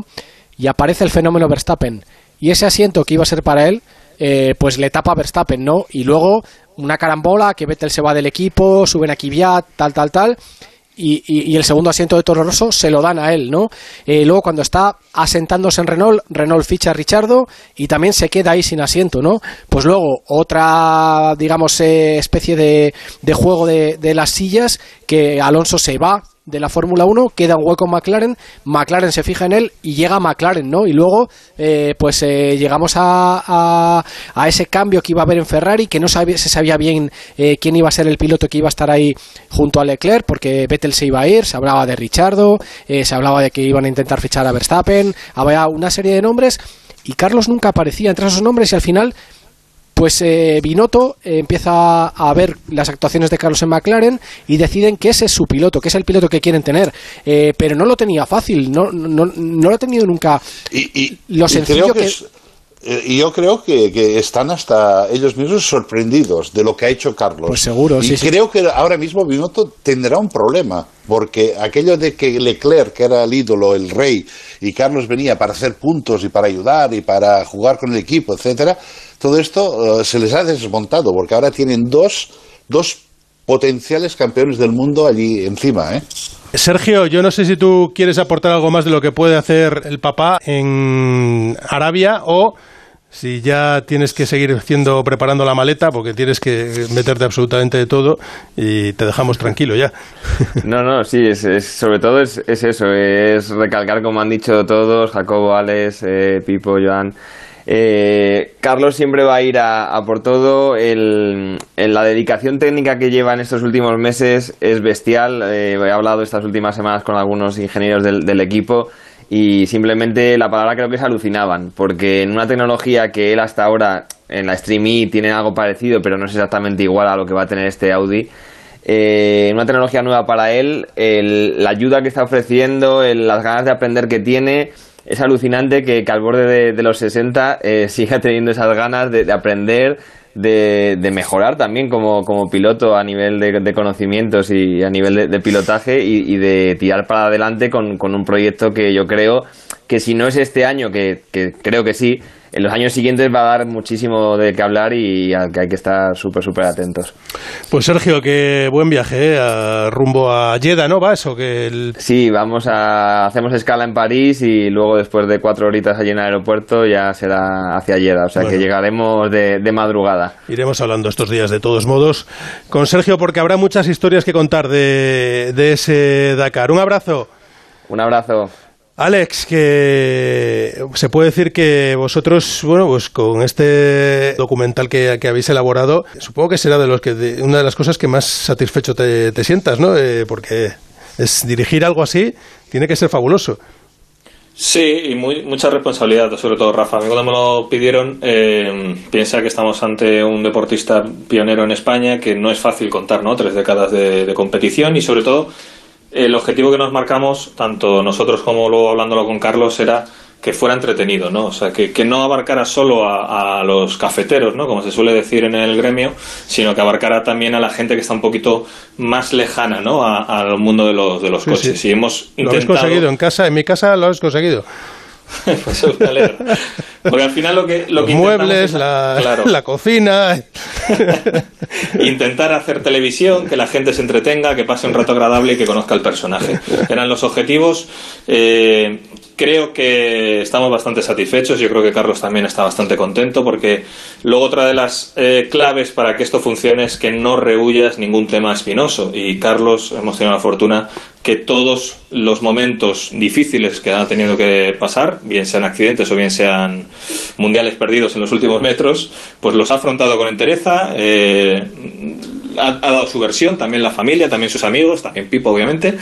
y aparece el fenómeno Verstappen. Y ese asiento que iba a ser para él, eh, pues le tapa a Verstappen, ¿no? Y luego una carambola, que Vettel se va del equipo, suben a Kvyat, tal, tal, tal. Y, y, y, el segundo asiento de Toro Rosso se lo dan a él, ¿no? Eh, luego cuando está asentándose en Renault, Renault ficha a Richardo y también se queda ahí sin asiento, ¿no? Pues luego otra, digamos, eh, especie de, de juego de, de, las sillas que Alonso se va de la Fórmula 1, queda un hueco en McLaren, McLaren se fija en él y llega McLaren, ¿no? Y luego, eh, pues eh, llegamos a, a, a ese cambio que iba a haber en Ferrari, que no sabía- se sabía bien eh, quién iba a ser el piloto que iba a estar ahí junto a Leclerc, porque Vettel se iba a ir, se hablaba de Richardo, eh, se hablaba de que iban a intentar fichar a Verstappen, había una serie de nombres y Carlos nunca aparecía entre esos nombres y al final pues eh, Binotto eh, empieza a ver las actuaciones de Carlos en McLaren y deciden que ese es su piloto, que es el piloto que quieren tener. Eh, pero no lo tenía fácil, no, no, no lo ha tenido nunca lo Y sencillo creo que... es- eh, y yo creo que, que están hasta ellos mismos sorprendidos de lo que ha hecho Carlos. Pues seguro, y sí, sí. creo que ahora mismo Binotto tendrá un problema, porque aquello de que Leclerc, que era el ídolo, el rey, y Carlos venía para hacer puntos y para ayudar y para jugar con el equipo, etcétera, todo esto eh, se les ha desmontado, porque ahora tienen dos, dos potenciales campeones del mundo allí encima, ¿eh? Sergio, yo no sé si tú quieres aportar algo más de lo que puede hacer el papá en Arabia o si ya tienes que seguir haciendo, preparando la maleta porque tienes que meterte absolutamente de todo y te dejamos tranquilo ya. *laughs* No, no, sí, es, es- sobre todo es, es eso, es recalcar como han dicho todos, Jacobo, Alex, eh, Pipo, Joan. Eh, Carlos siempre va a ir a, a por todo. El, en la dedicación técnica que lleva en estos últimos meses es bestial. Eh, he hablado estas últimas semanas con algunos ingenieros del, equipo y simplemente la palabra creo que se alucinaban, porque en una tecnología que él hasta ahora en la Stream E tiene algo parecido, pero no es exactamente igual a lo que va a tener este Audi. Eh, una tecnología nueva para él, el- la ayuda que está ofreciendo, el- las ganas de aprender que tiene, es alucinante que, que al borde de, los 60 eh, *laughs* siga teniendo esas ganas de, de aprender, de, mejorar también como, como piloto a nivel de, conocimientos y a nivel de, de pilotaje y, y de tirar para adelante con, con un proyecto que yo creo que si no es este año, que, que creo que sí, en los años siguientes va a dar muchísimo de qué hablar y al que hay que estar súper, súper atentos. Pues Sergio, qué buen viaje, ¿eh? A- rumbo a Jeddah, ¿no? ¿Va eso? Que el... Sí, vamos a hacemos escala en París y luego después de cuatro horitas allí en el aeropuerto ya será hacia Jeddah, o sea Bueno. que llegaremos de, de madrugada. Iremos hablando estos días de todos modos con Sergio porque habrá muchas historias que contar de, de ese Dakar. Un abrazo. Un abrazo. Alex, que se puede decir que vosotros, bueno, pues con este documental que, que habéis elaborado, supongo que será de los que de- una de las cosas que más satisfecho te, sientas, ¿no? Eh, porque es dirigir algo así tiene que ser fabuloso. Sí, y muy, mucha responsabilidad, sobre todo Rafa. A mí cuando me lo pidieron, eh, piensa que estamos ante un deportista pionero en España, que no es fácil contar, ¿no? Tres décadas de competición y sobre todo el objetivo que nos marcamos, tanto nosotros como luego hablándolo con Carlos, era que fuera entretenido, ¿no? O sea, que, que no abarcara solo a, a los cafeteros, ¿no? Como se suele decir en el gremio, sino que abarcara también a la gente que está un poquito más lejana, ¿no? A- Al mundo de los, de los Sí, coches. sí. Y hemos Lo habéis intentado... conseguido en casa, en mi casa lo habéis conseguido. *laughs* Pues me alegra. Porque al final lo que, lo Los que intentamos muebles, es- la, claro, *laughs* la cocina. *laughs* intentar hacer televisión, que la gente se entretenga, que pase un rato agradable y que conozca el personaje. Eran los objetivos. Eh, creo que estamos bastante satisfechos. Yo creo que Carlos también está bastante contento porque luego otra de las eh, claves para que esto funcione es que no rehuyas ningún tema espinoso. Y Carlos, hemos tenido la fortuna que todos los momentos difíciles que ha tenido que pasar, bien sean accidentes o bien sean mundiales perdidos en los últimos metros, pues los ha afrontado con entereza, eh, ha, ha dado su versión, también la familia, también sus amigos, también Pipo, obviamente,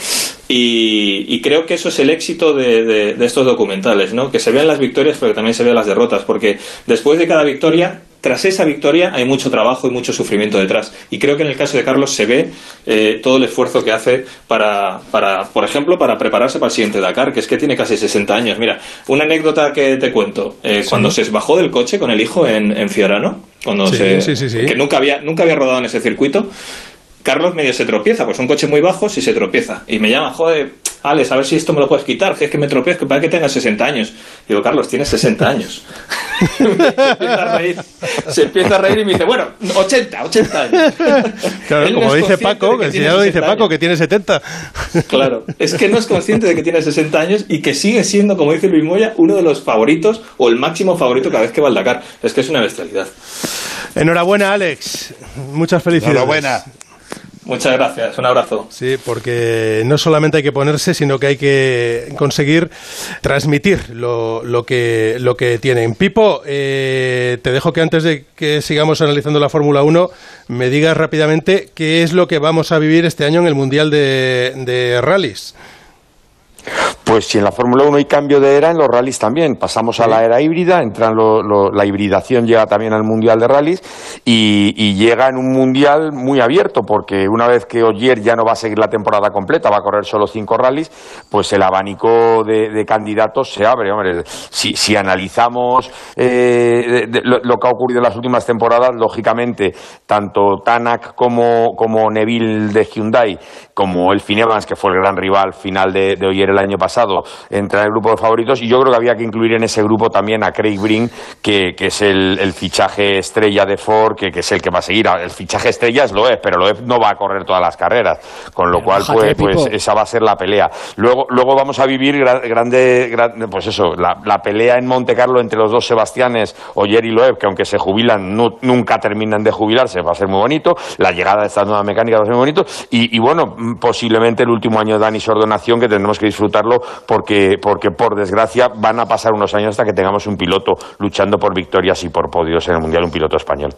y, y creo que eso es el éxito de, de- de estos documentales, ¿no? Que se vean las victorias, pero que también se vean las derrotas, porque después de cada victoria tras esa victoria hay mucho trabajo y mucho sufrimiento detrás. Y creo que en el caso de Carlos se ve eh, todo el esfuerzo que hace para, para, por ejemplo, para prepararse para el siguiente Dakar, que es que tiene casi 60 años. Mira, una anécdota que te cuento. Eh, Cuando se bajó del coche con el hijo en, en Fiorano, cuando Sí, se, sí. que nunca había, nunca había rodado en ese circuito, Carlos medio se tropieza, pues son coches muy bajos y se tropieza. Y me llama, joder, Alex, a ver si esto me lo puedes quitar, que es que me tropiezo, que para que tengas 60 años. Digo, Carlos, tienes 60 años. *laughs* se empieza a reír, se empieza a reír y me dice, bueno, 80, 80 años. Claro, no como dice Paco, de que el señor dice 60 Paco años. que tiene 70. Claro, es que no es consciente de que tiene 60 años y que sigue siendo, como dice Luis Moya, uno de los favoritos o el máximo favorito cada vez que va al Dakar. Es que es una bestialidad. Enhorabuena, Alex. Muchas felicidades. Enhorabuena. Muchas gracias, un abrazo. Sí, porque no solamente hay que ponerse, sino que hay que conseguir transmitir lo, lo que, lo que tienen. Pipo, eh, te dejo que antes de que sigamos analizando la Fórmula 1, me digas rápidamente qué es lo que vamos a vivir este año en el Mundial de, de Rallys. Pues si en la Fórmula 1 hay cambio de era, en los rallies también. Pasamos a la era híbrida, entran lo- la hibridación llega también al Mundial de Rallies y, llega en un Mundial muy abierto, porque una vez que Ogier ya no va a seguir la temporada completa, va a correr solo cinco rallies, pues el abanico de, candidatos se abre. Si, si analizamos eh, lo, que ha ocurrido en las últimas temporadas, lógicamente, tanto Tanak como, Neville de Hyundai, como el Evans, que fue el gran rival final de, de Ogier el año pasado, entra en el grupo de favoritos. Y yo creo que había que incluir en ese grupo también a Craig Breen, que, que es el, el fichaje estrella de Ford, que, que es el que va a seguir. El fichaje estrella es Loeb, pero Loeb no va a correr todas las carreras. Con lo cual, pues, pues esa va a ser la pelea. Luego, luego vamos a vivir gra- grande, gran- pues eso, la, la pelea en Monte Carlo entre los dos Sebastianes, Oyer y Loeb, que aunque se jubilan, nu- nunca terminan de jubilarse, va a ser muy bonito. La llegada de esta nueva mecánica va a ser muy bonito. Y, y bueno, posiblemente el último año de Dani Sordonación, que tendremos que disfrutarlo porque, porque por desgracia van a pasar unos años hasta que tengamos un piloto luchando por victorias y por podios en el Mundial, un piloto español.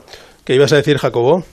¿Qué ibas a decir, Jacobo?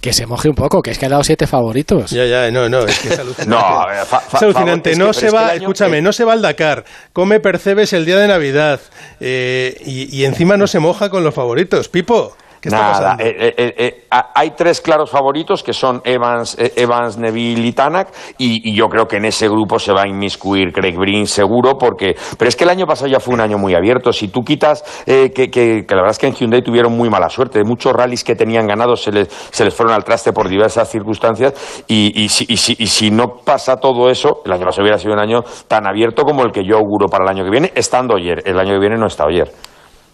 Que se moje un poco, que es que ha dado siete favoritos. Ya, ya, no, no, es que es *laughs* alucinante. No, a ver, fa- fa- es alucinante. favor, es no que- se pero es que va, escúchame, no se va al Dakar, come percebes el día de Navidad eh, y, y encima no se moja con los favoritos. Pipo, ¿qué está Nada, pasando? eh, eh, eh, ha- hay tres claros favoritos que son Evans, Evans Neville y Tanak y, y yo creo que en ese grupo se va a inmiscuir Craig Breen seguro porque pero es que el año pasado ya fue un año muy abierto. Si tú quitas eh, que, que- que la verdad es que en Hyundai tuvieron muy mala suerte. Muchos rallies que tenían ganados se les, se les fueron al traste por diversas circunstancias y, y si, y si- y si no pasa todo eso el año pasado hubiera sido un año tan abierto como el que yo auguro para el año que viene estando ayer. El año que viene no está ayer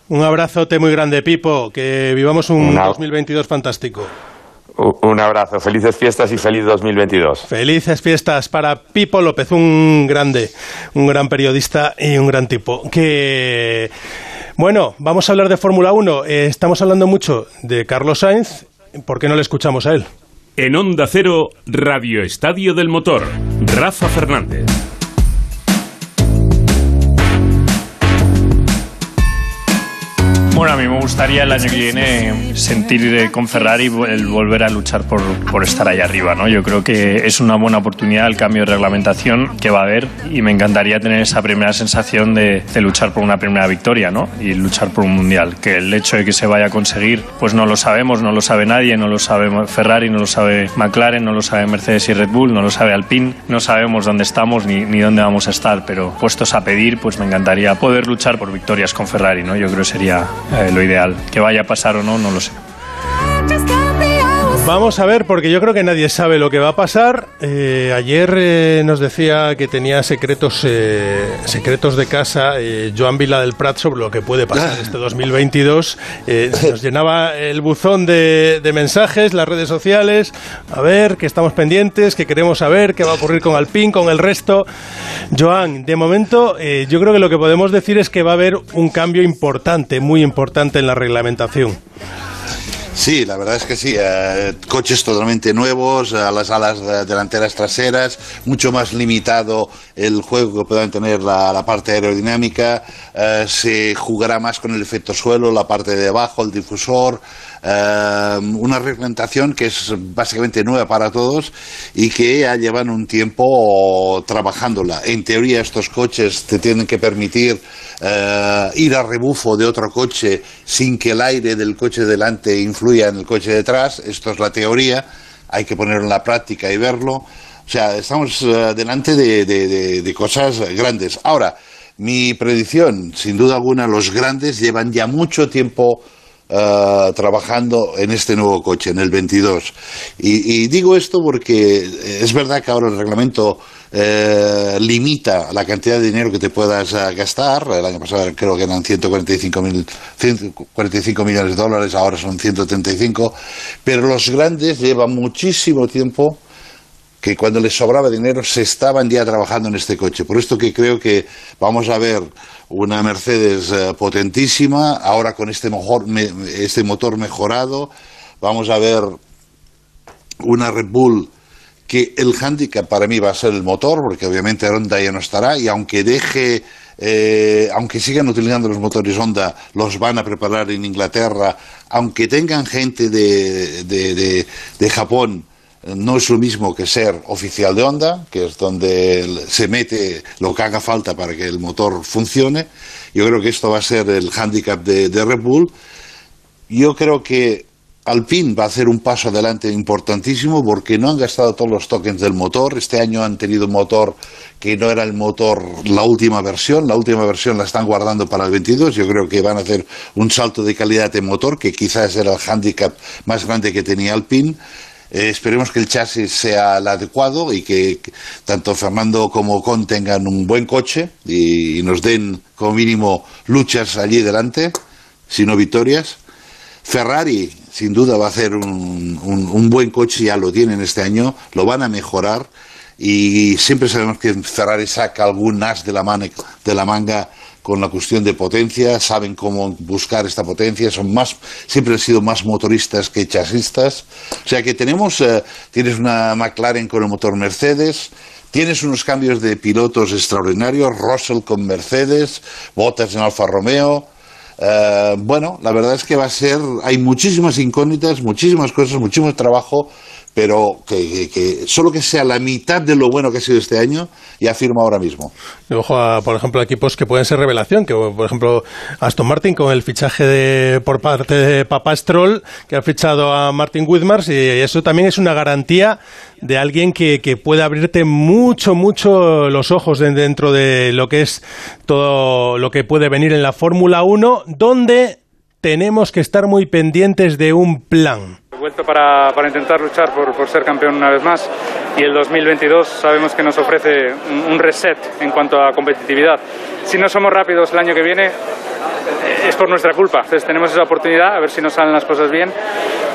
Un abrazote muy grande, Pipo, que vivamos un Una- 2022 fantástico. un abrazo felices fiestas y feliz 2022 Felices fiestas para Pipo López, un grande, un gran periodista y un gran tipo. Que bueno, vamos a hablar de Fórmula 1. Eh, estamos hablando mucho de Carlos Sainz. ¿Por qué no le escuchamos a él? En Onda Cero, Radio Estadio del Motor. Rafa Fernández. A mí me gustaría el año que viene sentir eh, con Ferrari el volver a luchar por, por estar ahí arriba, ¿no? Yo creo que es una buena oportunidad el cambio de reglamentación que va a haber y me encantaría tener esa primera sensación de, de luchar por una primera victoria, ¿no? Y luchar por un mundial. Que el hecho de que se vaya a conseguir, pues no lo sabemos, no lo sabe nadie, no lo sabe Ferrari, no lo sabe McLaren, no lo sabe Mercedes y Red Bull, no lo sabe Alpine, no sabemos dónde estamos ni, ni dónde vamos a estar, pero puestos a pedir, pues me encantaría poder luchar por victorias con Ferrari, ¿no? Yo creo que sería eh, lo ideal. Que vaya a pasar o no, no lo sé. Vamos a ver, porque yo creo que nadie sabe lo que va a pasar. Eh, ayer eh, nos decía que tenía secretos, eh, secretos de casa Joan Vila del Prat sobre lo que puede pasar este 2022. Eh, *laughs* nos llenaba el buzón de, de mensajes, las redes sociales. A ver, que estamos pendientes, que queremos saber qué va a ocurrir con Alpine, con el resto. Joan, de momento, eh, yo creo que lo que podemos decir es que va a haber un cambio importante, muy importante en la reglamentación. Sí, la verdad es que sí. eh, coches totalmente nuevos, las alas delanteras traseras, mucho más limitado el juego que puedan tener la, la parte aerodinámica, eh, se jugará más con el efecto suelo, la parte de abajo, el difusor, eh, una reglamentación que es básicamente nueva para todos y que ya llevan un tiempo trabajándola. En teoría estos coches te tienen que permitir eh, ir a rebufo de otro coche sin que el aire del coche delante influya en el coche detrás. Esto es la teoría, hay que ponerlo en la práctica y verlo. O sea, estamos eh, delante de, de- cosas grandes. Ahora, mi predicción, sin duda alguna, los grandes llevan ya mucho tiempo eh, trabajando en este nuevo coche, en el 22. Y, y digo esto porque es verdad que ahora el reglamento eh, limita la cantidad de dinero que te puedas eh, gastar. El año pasado creo que eran 145, mil, 145 millones de dólares, ahora son 135. Pero los grandes llevan muchísimo tiempo que cuando les sobraba dinero se estaban ya trabajando en este coche. Por esto que creo que vamos a ver una Mercedes eh, potentísima, ahora con este, mejor, me- este motor mejorado, vamos a ver una Red Bull que el handicap para mí va a ser el motor, porque obviamente Honda ya no estará, y aunque deje, eh, aunque sigan utilizando los motores Honda, los van a preparar en Inglaterra, aunque tengan gente de, de, de Japón, no es lo mismo que ser oficial de Honda, que es donde se mete lo que haga falta para que el motor funcione. Yo creo que esto va a ser el handicap de, Red Bull. Yo creo que Alpine va a hacer un paso adelante importantísimo porque no han gastado todos los tokens del motor. Este año han tenido un motor que no era el motor, la última versión. La última versión la están guardando para el 22. Yo creo que van a hacer un salto de calidad de motor que quizás era el handicap más grande que tenía Alpine. Eh, esperemos que el chasis sea el adecuado y que tanto Fernando como Con tengan un buen coche y, nos den como mínimo luchas allí delante, si no victorias. Ferrari sin duda va a hacer un, buen coche, ya lo tienen este año, lo van a mejorar y siempre sabemos que Ferrari saca algún as de la manga con la cuestión de potencia, saben cómo buscar esta potencia, son más, siempre han sido más motoristas que chasistas. O sea que tenemos, eh, tienes una McLaren con el motor Mercedes, tienes unos cambios de pilotos extraordinarios, Russell con Mercedes, Bottas en Alfa Romeo, Uh, bueno, la verdad es que va a ser, hay muchísimas incógnitas, muchísimas cosas, muchísimo trabajo, pero que, que, que, solo que sea la mitad de lo bueno que ha sido este año, ya firmo ahora mismo. Ojo a, por ejemplo, equipos que pueden ser revelación, que por ejemplo Aston Martin con el fichaje de, por parte de Papá Stroll, que ha fichado a Martin Whitmars, y eso también es una garantía de alguien que, que puede abrirte mucho, mucho los ojos de, dentro de lo que es todo lo que puede venir en la Fórmula 1, donde tenemos que estar muy pendientes de un plan. Vuelto para, para intentar luchar por, por, ser campeón una vez más y el 2022 sabemos que nos ofrece un, un, reset en cuanto a competitividad. Si no somos rápidos el año que viene es por nuestra culpa, entonces tenemos esa oportunidad a ver si nos salen las cosas bien.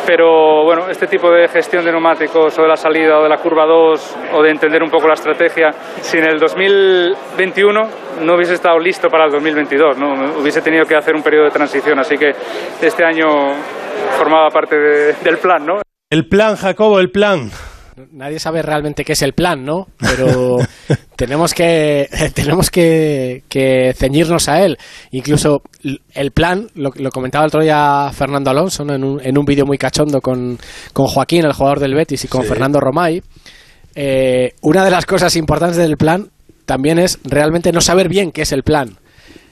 Pero bueno, este tipo de gestión de neumáticos o de la salida o de la curva 2 o de entender un poco la estrategia, si en el 2021 no hubiese estado listo para el 2022, ¿no? hubiese tenido que hacer un periodo de transición, así que este año formaba parte de, del plan, ¿no? El plan, Jacobo, el plan. Nadie sabe realmente qué es el plan, ¿no? Pero *laughs* tenemos que *laughs* tenemos que, que, ceñirnos a él. Incluso el plan, lo, lo comentaba el otro día Fernando Alonso en un, en un vídeo muy cachondo con, con, Joaquín, el jugador del Betis, y con sí. Fernando Romay. Eh, una de las cosas importantes del plan también es realmente no saber bien qué es el plan.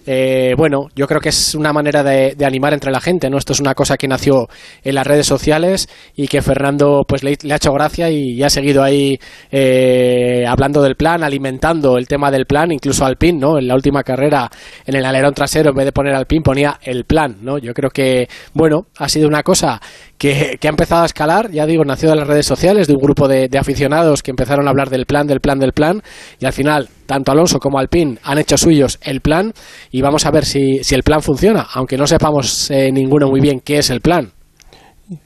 Eh, bueno, yo creo que es una manera de, animar entre la gente, ¿no? Esto es una cosa que nació en las redes sociales y que Fernando pues le, ha hecho gracia y, ha seguido ahí eh, hablando del plan, alimentando el tema del plan, incluso Alpine, ¿no? En la última carrera, en el alerón trasero, en vez de poner Alpine, ponía el plan, ¿no? Yo creo que, bueno, ha sido una cosa que, que, ha empezado a escalar, ya digo, nació de las redes sociales, de un grupo de, de, aficionados que empezaron a hablar del plan, del plan, del plan, y al final, tanto Alonso como Alpine han hecho suyos el plan, y vamos a ver si, si el plan funciona, aunque no sepamos eh, ninguno muy bien qué es el plan.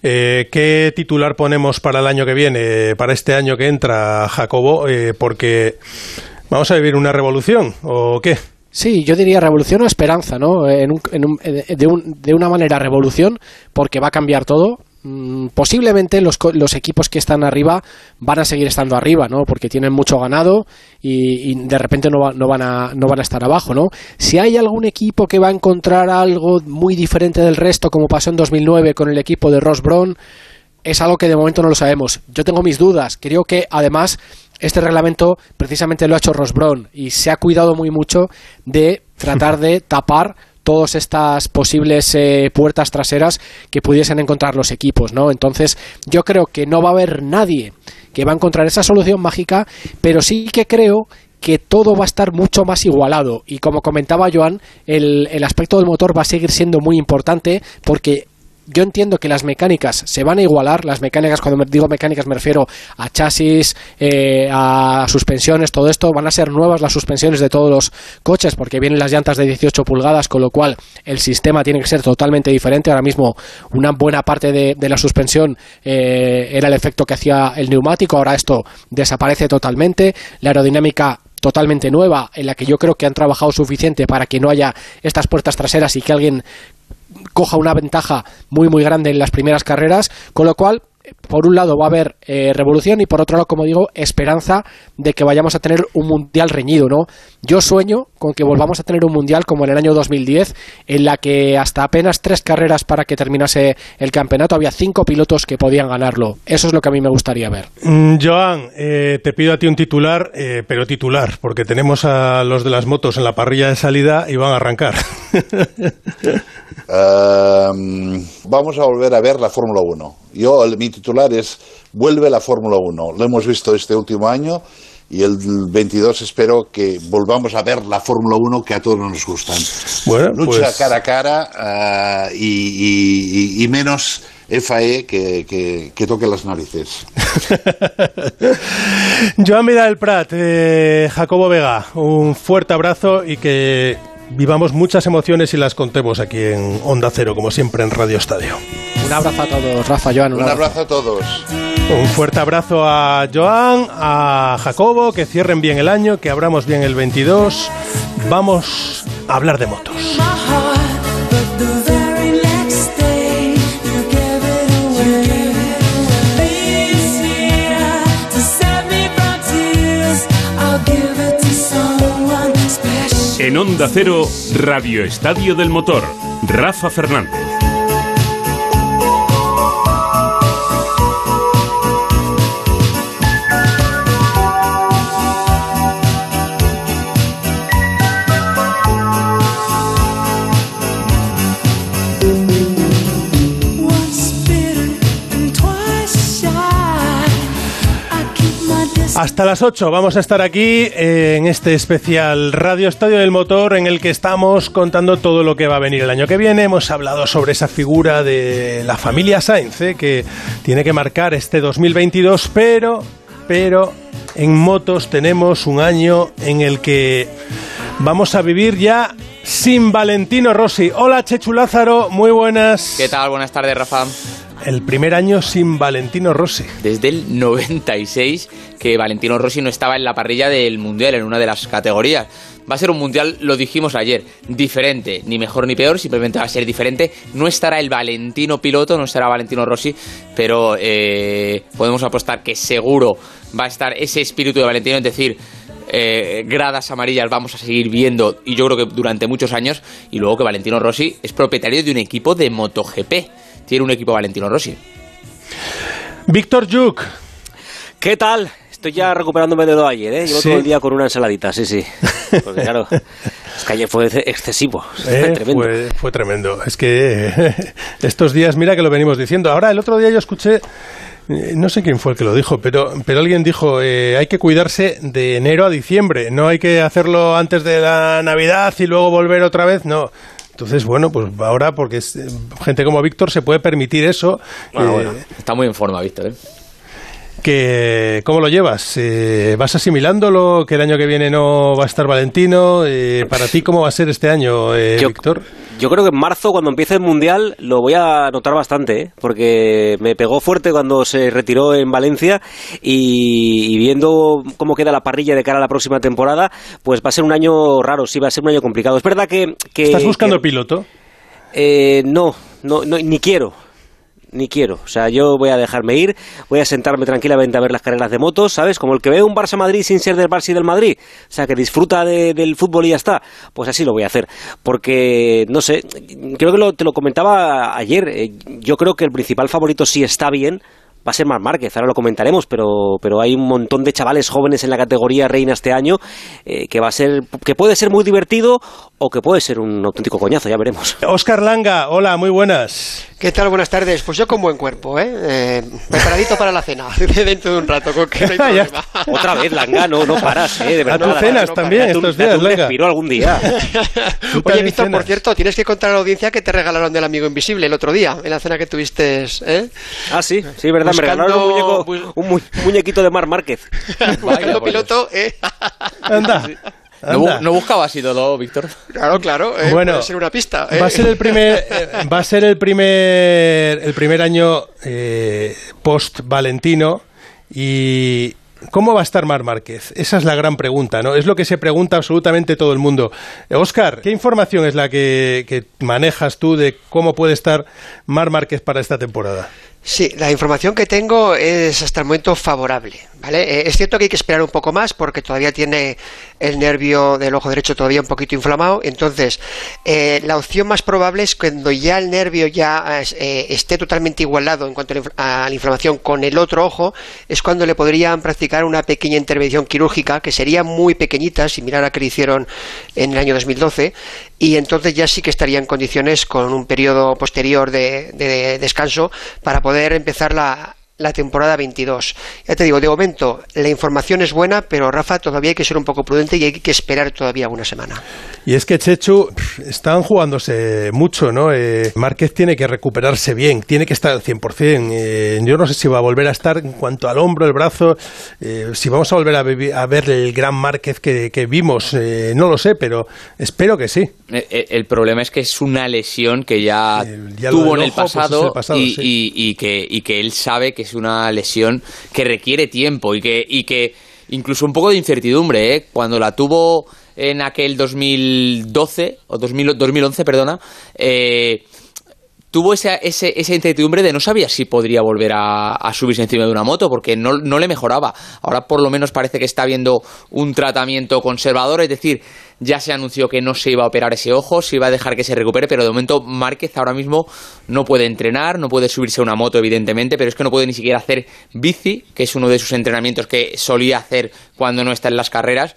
Eh, ¿Qué titular ponemos para el año que viene, para este año que entra, Jacobo? Eh, porque vamos a vivir una revolución, ¿o qué? Sí, yo diría revolución o esperanza, ¿no? En un, en un, de, un, de, una manera revolución, porque va a cambiar todo. Mm, posiblemente los, los, equipos que están arriba van a seguir estando arriba, ¿no? Porque tienen mucho ganado y, y de repente no, va, no, van a, no van a estar abajo, ¿no? Si hay algún equipo que va a encontrar algo muy diferente del resto, como pasó en 2009 con el equipo de Ross Brown, es algo que de momento no lo sabemos. Yo tengo mis dudas. Creo que además este reglamento precisamente lo ha hecho Ross Brown y se ha cuidado muy mucho de tratar de *laughs* tapar todas estas posibles eh, puertas traseras que pudiesen encontrar los equipos, ¿no? Entonces, yo creo que no va a haber nadie que va a encontrar esa solución mágica, pero sí que creo que todo va a estar mucho más igualado y como comentaba Joan, el, el aspecto del motor va a seguir siendo muy importante porque yo entiendo que las mecánicas se van a igualar, las mecánicas, cuando digo mecánicas me refiero a chasis, eh, a suspensiones, todo esto, van a ser nuevas las suspensiones de todos los coches porque vienen las llantas de 18 pulgadas, con lo cual el sistema tiene que ser totalmente diferente. Ahora mismo una buena parte de, de la suspensión eh, era el efecto que hacía el neumático, ahora esto desaparece totalmente. La aerodinámica totalmente nueva, en la que yo creo que han trabajado suficiente para que no haya estas puertas traseras y que alguien coja una ventaja muy muy grande en las primeras carreras, con lo cual por un lado va a haber eh, revolución y por otro lado, como digo, esperanza de que vayamos a tener un mundial reñido, ¿no? Yo sueño con que volvamos a tener un mundial como en el año 2010, en la que hasta apenas tres carreras para que terminase el campeonato había cinco pilotos que podían ganarlo. Eso es lo que a mí me gustaría ver. Mm, Joan, eh, te pido a ti un titular, eh, pero titular, porque tenemos a los de las motos en la parrilla de salida y van a arrancar. *laughs* Ehm, vamos a volver a ver la Fórmula 1. Yo, el- mi titular es Vuelve la Fórmula 1. Lo hemos visto este último año y el 22 espero que volvamos a ver la Fórmula 1 que a todos nos gustan. Bueno, Lucha pues- cara a cara ah, y, y- y- y menos FAE que, que, que toque las narices. *laughs* Joan Vidal Prat, eh, Jacobo Vega, un fuerte abrazo y que vivamos muchas emociones y las contemos aquí en Onda Cero, como siempre en Radio Estadio. Un abrazo a todos, Rafa, Joan. Un abrazo a todos. Un fuerte abrazo a Joan, a Jacobo, que cierren bien el año, que abramos bien el 22. Vamos a hablar de motos. En Onda Cero, Radio Estadio del Motor. Rafa Fernández. Hasta las 8 vamos a estar aquí en este especial Radio Estadio del Motor en el que estamos contando todo lo que va a venir el año que viene. Hemos hablado sobre esa figura de la familia Sainz eh, que tiene que marcar este 2022, pero, pero en motos tenemos un año en el que vamos a vivir ya sin Valentino Rossi. Hola Chechu Lázaro, muy buenas. ¿Qué tal? Buenas tardes, Rafa. El primer año sin Valentino Rossi. Desde el 96 que Valentino Rossi no estaba en la parrilla del Mundial, en una de las categorías. Va a ser un Mundial, lo dijimos ayer, diferente, ni mejor ni peor, simplemente va a ser diferente. No estará el Valentino piloto, no estará Valentino Rossi, pero eh, podemos apostar que seguro va a estar ese espíritu de Valentino, es decir, eh, gradas amarillas vamos a seguir viendo y yo creo que durante muchos años y luego que Valentino Rossi es propietario de un equipo de MotoGP tiene un equipo Valentino Rossi Víctor Yuk. ¿Qué tal? Estoy ya recuperándome de lo de ayer, ¿eh? Llevo Sí. todo el día con una ensaladita, sí, sí. Porque claro, *laughs* es que ayer fue excesivo. Eh, tremendo. Fue, fue tremendo. Es que eh, *laughs* estos días, mira que lo venimos diciendo. Ahora, el otro día yo escuché, eh, no sé quién fue el que lo dijo, pero, pero alguien dijo, eh, hay que cuidarse de enero a diciembre. No hay que hacerlo antes de la Navidad y luego volver otra vez. No. Entonces, bueno, pues ahora, porque es- eh, gente como Víctor se puede permitir eso. Bueno, eh, bueno, está muy en forma, Víctor. ¿eh? Que ¿Cómo lo llevas? Eh, ¿Vas asimilándolo? ¿Que el año que viene no va a estar Valentino? Eh, ¿Para ti cómo va a ser este año, eh, Yo- Víctor? Yo creo que en marzo, cuando empiece el Mundial, lo voy a notar bastante, ¿eh? porque me pegó fuerte cuando se retiró en Valencia y, y viendo cómo queda la parrilla de cara a la próxima temporada, pues va a ser un año raro, sí, va a ser un año complicado. Es verdad que... que ¿Estás buscando que- piloto? Eh, no, no, no, ni quiero. Ni quiero. O sea, yo voy a dejarme ir, voy a sentarme tranquilamente a ver las carreras de motos, ¿sabes? Como el que ve un Barça Madrid sin ser del Barça y del Madrid. O sea, que disfruta de- del fútbol y ya está. Pues así lo voy a hacer. Porque, no sé, creo que lo- te lo comentaba ayer. eh, Yo creo que el principal favorito sí está bien. Va a ser Marc Márquez, ahora lo comentaremos, pero, pero hay un montón de chavales jóvenes en la categoría reina este año eh, que va a ser, que puede ser muy divertido o que puede ser un auténtico coñazo, ya veremos. *laughs* Oscar Langa, hola, muy buenas. ¿Qué tal? Buenas tardes. Pues yo con buen cuerpo, ¿eh? Eh, preparadito para la cena, *laughs* dentro de un rato, con que no hay *laughs* Ya problema. Otra vez, Langa, no, no paras, ¿eh? De A verdad. tú cenas no también estos días, Langa. algún día. Oye, Víctor, por cierto, tienes que contar a la audiencia que te regalaron del amigo invisible el otro día, en la cena que tuviste, ¿eh? Ah, sí, sí, verdad, Buscando- regalaron un, muñeco, un mu- muñequito de Mar Márquez. *laughs* Buscando pues. piloto, ¿eh? Anda. ¿No, bu- anda. no buscabas ídolo, Víctor? Claro, claro, ¿eh? Bueno, puede ser una pista. ¿eh? Va a ser el primer, eh, *laughs* va a ser el primer, el primer año eh, post Valentino y ¿cómo va a estar Mar Márquez? Esa es la gran pregunta, ¿no? Es lo que se pregunta absolutamente todo el mundo. Oscar, ¿qué información es la que, que manejas tú de cómo puede estar Mar Márquez para esta temporada? Sí, la información que tengo es hasta el momento favorable. ¿vale? Eh, es cierto que hay que esperar un poco más porque todavía tiene el nervio del ojo derecho todavía un poquito inflamado. Entonces, eh, la opción más probable es cuando ya el nervio ya eh, esté totalmente igualado en cuanto a la inflamación con el otro ojo, es cuando le podrían practicar una pequeña intervención quirúrgica que sería muy pequeñita, similar a la que le hicieron en el año 2012. Y entonces ya sí que estaría en condiciones con un periodo posterior de, de descanso para poder empezar la, la temporada 22. Ya te digo, de momento la información es buena, pero Rafa todavía hay que ser un poco prudente y hay que esperar todavía una semana. Y es que Chechu están jugándose mucho, ¿no? Eh, Márquez tiene que recuperarse bien, tiene que estar al 100%. Eh, yo no sé si va a volver a estar en cuanto al hombro, el brazo, eh, si vamos a volver a, a ver el gran Márquez que, que vimos, eh, no lo sé, pero espero que sí. Eh, El problema es que es una lesión que ya, tuvo en el pues, es pasado, el pasado, y, sí. y- y que, y que él sabe que es una lesión que requiere tiempo y que, y que incluso un poco de incertidumbre. ¿eh? Cuando la tuvo en aquel 2012 o 2000 2011, perdona, eh, tuvo esa, ese- esa incertidumbre de no sabía si podría volver a, subirse encima de una moto porque no, no le mejoraba. Ahora por lo menos parece que está habiendo un tratamiento conservador, es decir, ya se anunció que no se iba a operar ese ojo, se iba a dejar que se recupere, pero de momento Márquez ahora mismo no puede entrenar, no puede subirse a una moto evidentemente, pero es que no puede ni siquiera hacer bici, que es uno de sus entrenamientos que solía hacer cuando no está en las carreras.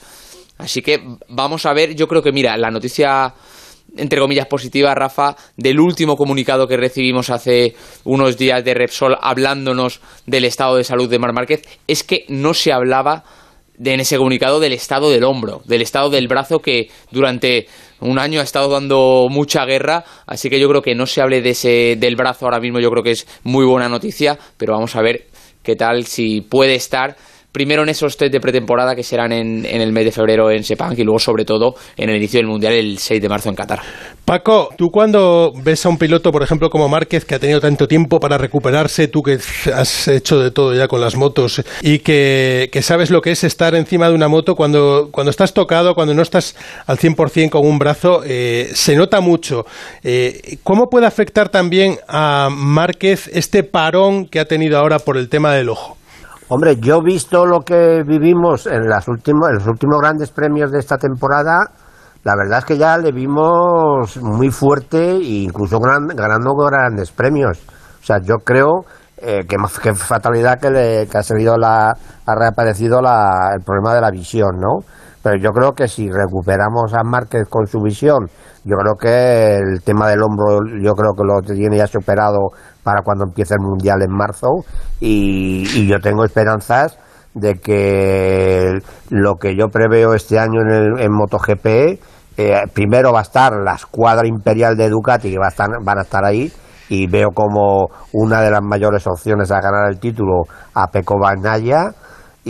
Así que vamos a ver, yo creo que mira, la noticia entre comillas positiva, Rafa, del último comunicado que recibimos hace unos días de Repsol hablándonos del estado de salud de Mar Márquez, es que no se hablaba de, en ese comunicado del estado del hombro, del estado del brazo que durante un año ha estado dando mucha guerra, así que yo creo que no se hable de ese del brazo ahora mismo, yo creo que es muy buena noticia, pero vamos a ver qué tal si puede estar primero en esos test de pretemporada que serán en, en el mes de febrero en Sepang y luego sobre todo en el inicio del Mundial el 6 de marzo en Qatar. Paco, tú cuando ves a un piloto, por ejemplo, como Márquez, que ha tenido tanto tiempo para recuperarse, tú que has hecho de todo ya con las motos y que, sabes lo que es estar encima de una moto, cuando, cuando estás tocado, cuando no estás al 100% con un brazo, eh, se nota mucho. Eh, ¿Cómo puede afectar también a Márquez este parón que ha tenido ahora por el tema del ojo? Hombre, yo visto lo que vivimos en, las últimos, en los últimos grandes premios de esta temporada, la verdad es que ya le vimos muy fuerte e incluso gran- ganando grandes premios. O sea, yo creo eh, que, que fatalidad que, le, que ha salido la, ha reaparecido la- el problema de la visión, ¿no? Pero yo creo que si recuperamos a Márquez con su visión, yo creo que el tema del hombro, yo creo que lo tiene ya superado para cuando empiece el Mundial en marzo y, yo tengo esperanzas de que lo que yo preveo este año en, el, en MotoGP, eh, primero va a estar la escuadra imperial de Ducati, que va a estar, van a estar ahí, y veo como una de las mayores opciones a ganar el título a Pecco Bagnaia,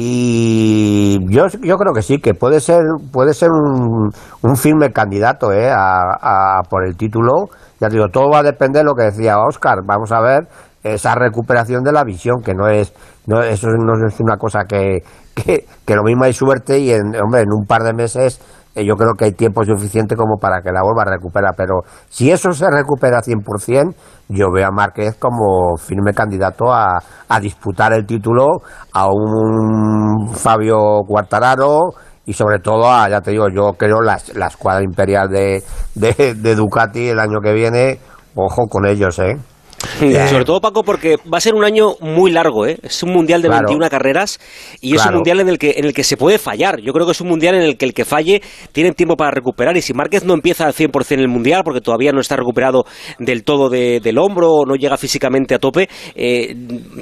y yo, yo creo que sí, que puede ser, puede ser un, un firme candidato eh, a- por el título. Ya digo, todo va a depender de lo que decía Oscar. Vamos a ver esa recuperación de la visión, que no es, no, eso no es una cosa que, que, que lo mismo hay suerte y en, hombre, en un par de meses eh, yo creo que hay tiempo suficiente como para que la vuelva a recuperar. Pero si eso se recupera 100%, yo veo a Márquez como firme candidato a, a disputar el título a un Fabio Quartararo y sobre todo a, ya te digo, yo creo la, la escuadra imperial de, de, de Ducati el año que viene, ojo con ellos, ¿eh? Sobre todo, Paco, porque va a ser un año muy largo, ¿eh? Es un mundial de Claro. 21 carreras y es un mundial en el, que, en el que se puede fallar. Yo creo que es un mundial en el que el que falle tiene tiempo para recuperar y si Márquez no empieza al 100% en el mundial porque todavía no está recuperado del todo de- del hombro o no llega físicamente a tope, eh,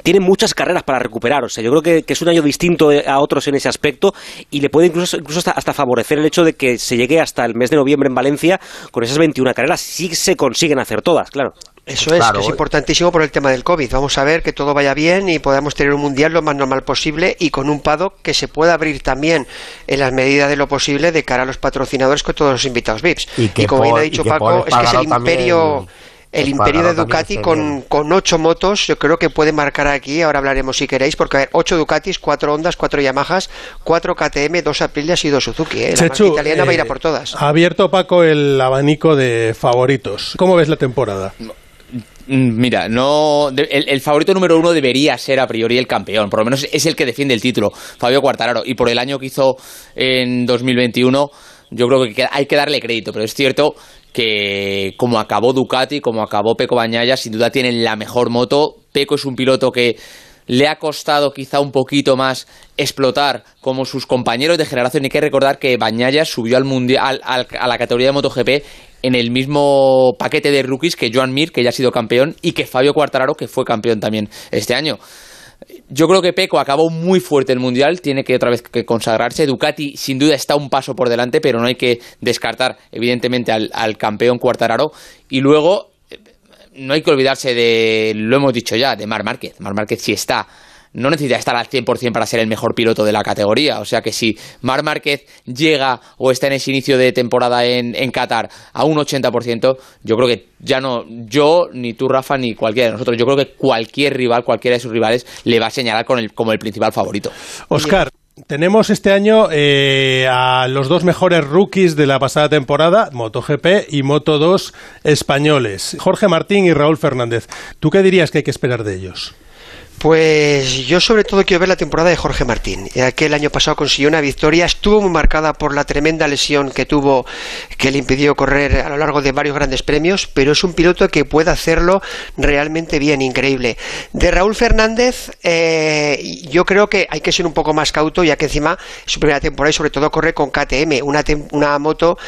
tiene muchas carreras para recuperar. O sea, yo creo que, que es un año distinto eh, a otros en ese aspecto y le puede incluso, incluso hasta, hasta favorecer el hecho de que se llegue hasta el mes de noviembre en Valencia con esas 21 carreras. Si se consiguen hacer todas, claro. Eso es, que es importantísimo por el tema del COVID. Vamos a ver que todo vaya bien y podamos tener un mundial lo más normal posible y con un paddock que se pueda abrir también en las medidas de lo posible de cara a los patrocinadores con todos los invitados VIPs. Y que como bien ha dicho Paco, es que es el imperio... El imperio de Ducati con, con ocho motos, yo creo que puede marcar aquí, ahora hablaremos si queréis, porque a ver, ocho Ducatis, cuatro Hondas, cuatro Yamahas, cuatro KTM, dos Aprilias y dos Suzuki. ¿eh? La marca italiana va a ir a eh, por todas. Ha abierto Paco el abanico de favoritos. ¿Cómo ves la temporada? Mira, no, el, favorito número uno debería ser a priori el campeón, por lo menos es el que defiende el título, Fabio Quartararo, y por el año que hizo en 2021, yo creo que hay que darle crédito, pero es cierto que como acabó Ducati, como acabó Peco Bañaya, sin duda tienen la mejor moto. Peco es un piloto que le ha costado quizá un poquito más explotar como sus compañeros de generación. Hay que recordar que Bañaya subió al mundial, al- a la categoría de MotoGP en el mismo paquete de rookies que Joan Mir, que ya ha sido campeón, y que Fabio Quartararo, que fue campeón también este año. Yo creo que Peco acabó muy fuerte el mundial, tiene que otra vez que consagrarse. Ducati sin duda está un paso por delante, pero no hay que descartar evidentemente al, al campeón Quartararo. Y luego no hay que olvidarse de, lo hemos dicho ya, de Mar Márquez. Mar Márquez sí está, no necesita estar al 100% para ser el mejor piloto de la categoría. O sea que si Mar Márquez llega o está en ese inicio de temporada en, en Qatar a un 80%, yo creo que ya no, yo, ni tú, Rafa, ni cualquiera de nosotros, yo creo que cualquier rival, cualquiera de sus rivales, le va a señalar con el, como el principal favorito. Oscar, tenemos este año eh, a los dos mejores rookies de la pasada temporada, MotoGP y Moto2 españoles, Jorge Martín y Raúl Fernández. ¿Tú qué dirías que hay que esperar de ellos? Pues yo sobre todo quiero ver la temporada de Jorge Martín, ya que el año pasado consiguió una victoria, estuvo muy marcada por la tremenda lesión que tuvo que le impidió correr a lo largo de varios grandes premios, pero es un piloto que puede hacerlo realmente bien, increíble. De Raúl Fernández, eh, yo creo que hay que ser un poco más cauto, ya que encima su primera temporada y sobre todo corre con KTM, una, una moto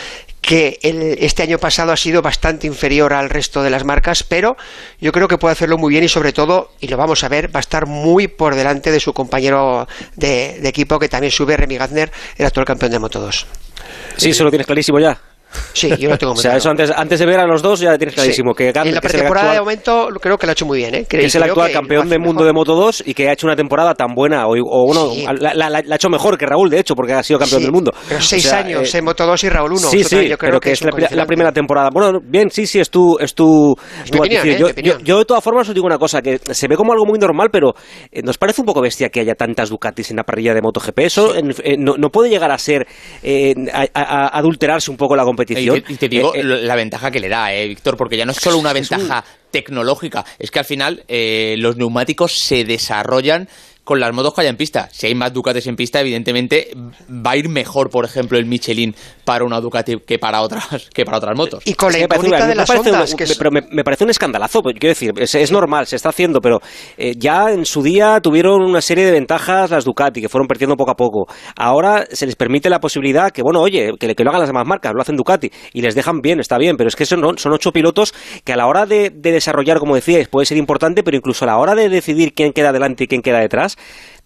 que el- este año pasado ha sido bastante inferior al resto de las marcas, pero yo creo que puede hacerlo muy bien y sobre todo, y lo vamos a ver, va a estar muy por delante de su compañero de, equipo que también sube, Remy Gardner, el actual campeón de Moto 2. Sí, eso lo tienes clarísimo ya. Sí, yo lo tengo *laughs* O sea, eso antes, antes de ver a los dos ya tienes clarísimo. Que, Gardner, en la que es pretemporada de momento creo que lo ha hecho muy bien, ¿eh? que es el Creo actual que campeón del mundo de Moto 2 y que ha hecho una temporada tan buena, o, o bueno, Sí. la, la- la- la ha hecho mejor que Raúl, de hecho, porque ha sido campeón Sí, del mundo. Pero O seis sea, años eh, en Moto 2 y Raúl 1. Sí, sí, pero que, es, la, la primera temporada. Bueno, bien, sí, sí, es tu, es tu, Es tu mi opinión. ¿eh? yo, Mi opinión. yo- yo, de todas formas os digo una cosa, que se ve como algo muy normal, pero eh, nos parece un poco bestia que haya tantas Ducatis en la parrilla de MotoGP. Eso eh, no, no puede llegar a ser, eh, a, a- a adulterarse un poco la Y competición. te, y te digo Eh, eh, la ventaja que le da, eh, Víctor, porque ya no es solo una ventaja tecnológica, es que al final eh, los neumáticos se desarrollan con las motos que haya en pista. Si hay más Ducatis en pista, evidentemente va a ir mejor, por ejemplo, el Michelin para una Ducati que para otras que para otras motos. Y con la de las ondas, que es- pero me, me parece un escandalazo. Quiero decir, es, es normal, se está haciendo, pero eh, ya en su día tuvieron una serie de ventajas las Ducati, que fueron perdiendo poco a poco. Ahora se les permite la posibilidad que, bueno, oye, que, que lo hagan las demás marcas, lo hacen Ducati, y les dejan bien, está bien, pero es que son, no- son ocho pilotos que a la hora de, de desarrollar, como decíais, puede ser importante, pero incluso a la hora de decidir quién queda adelante y quién queda detrás,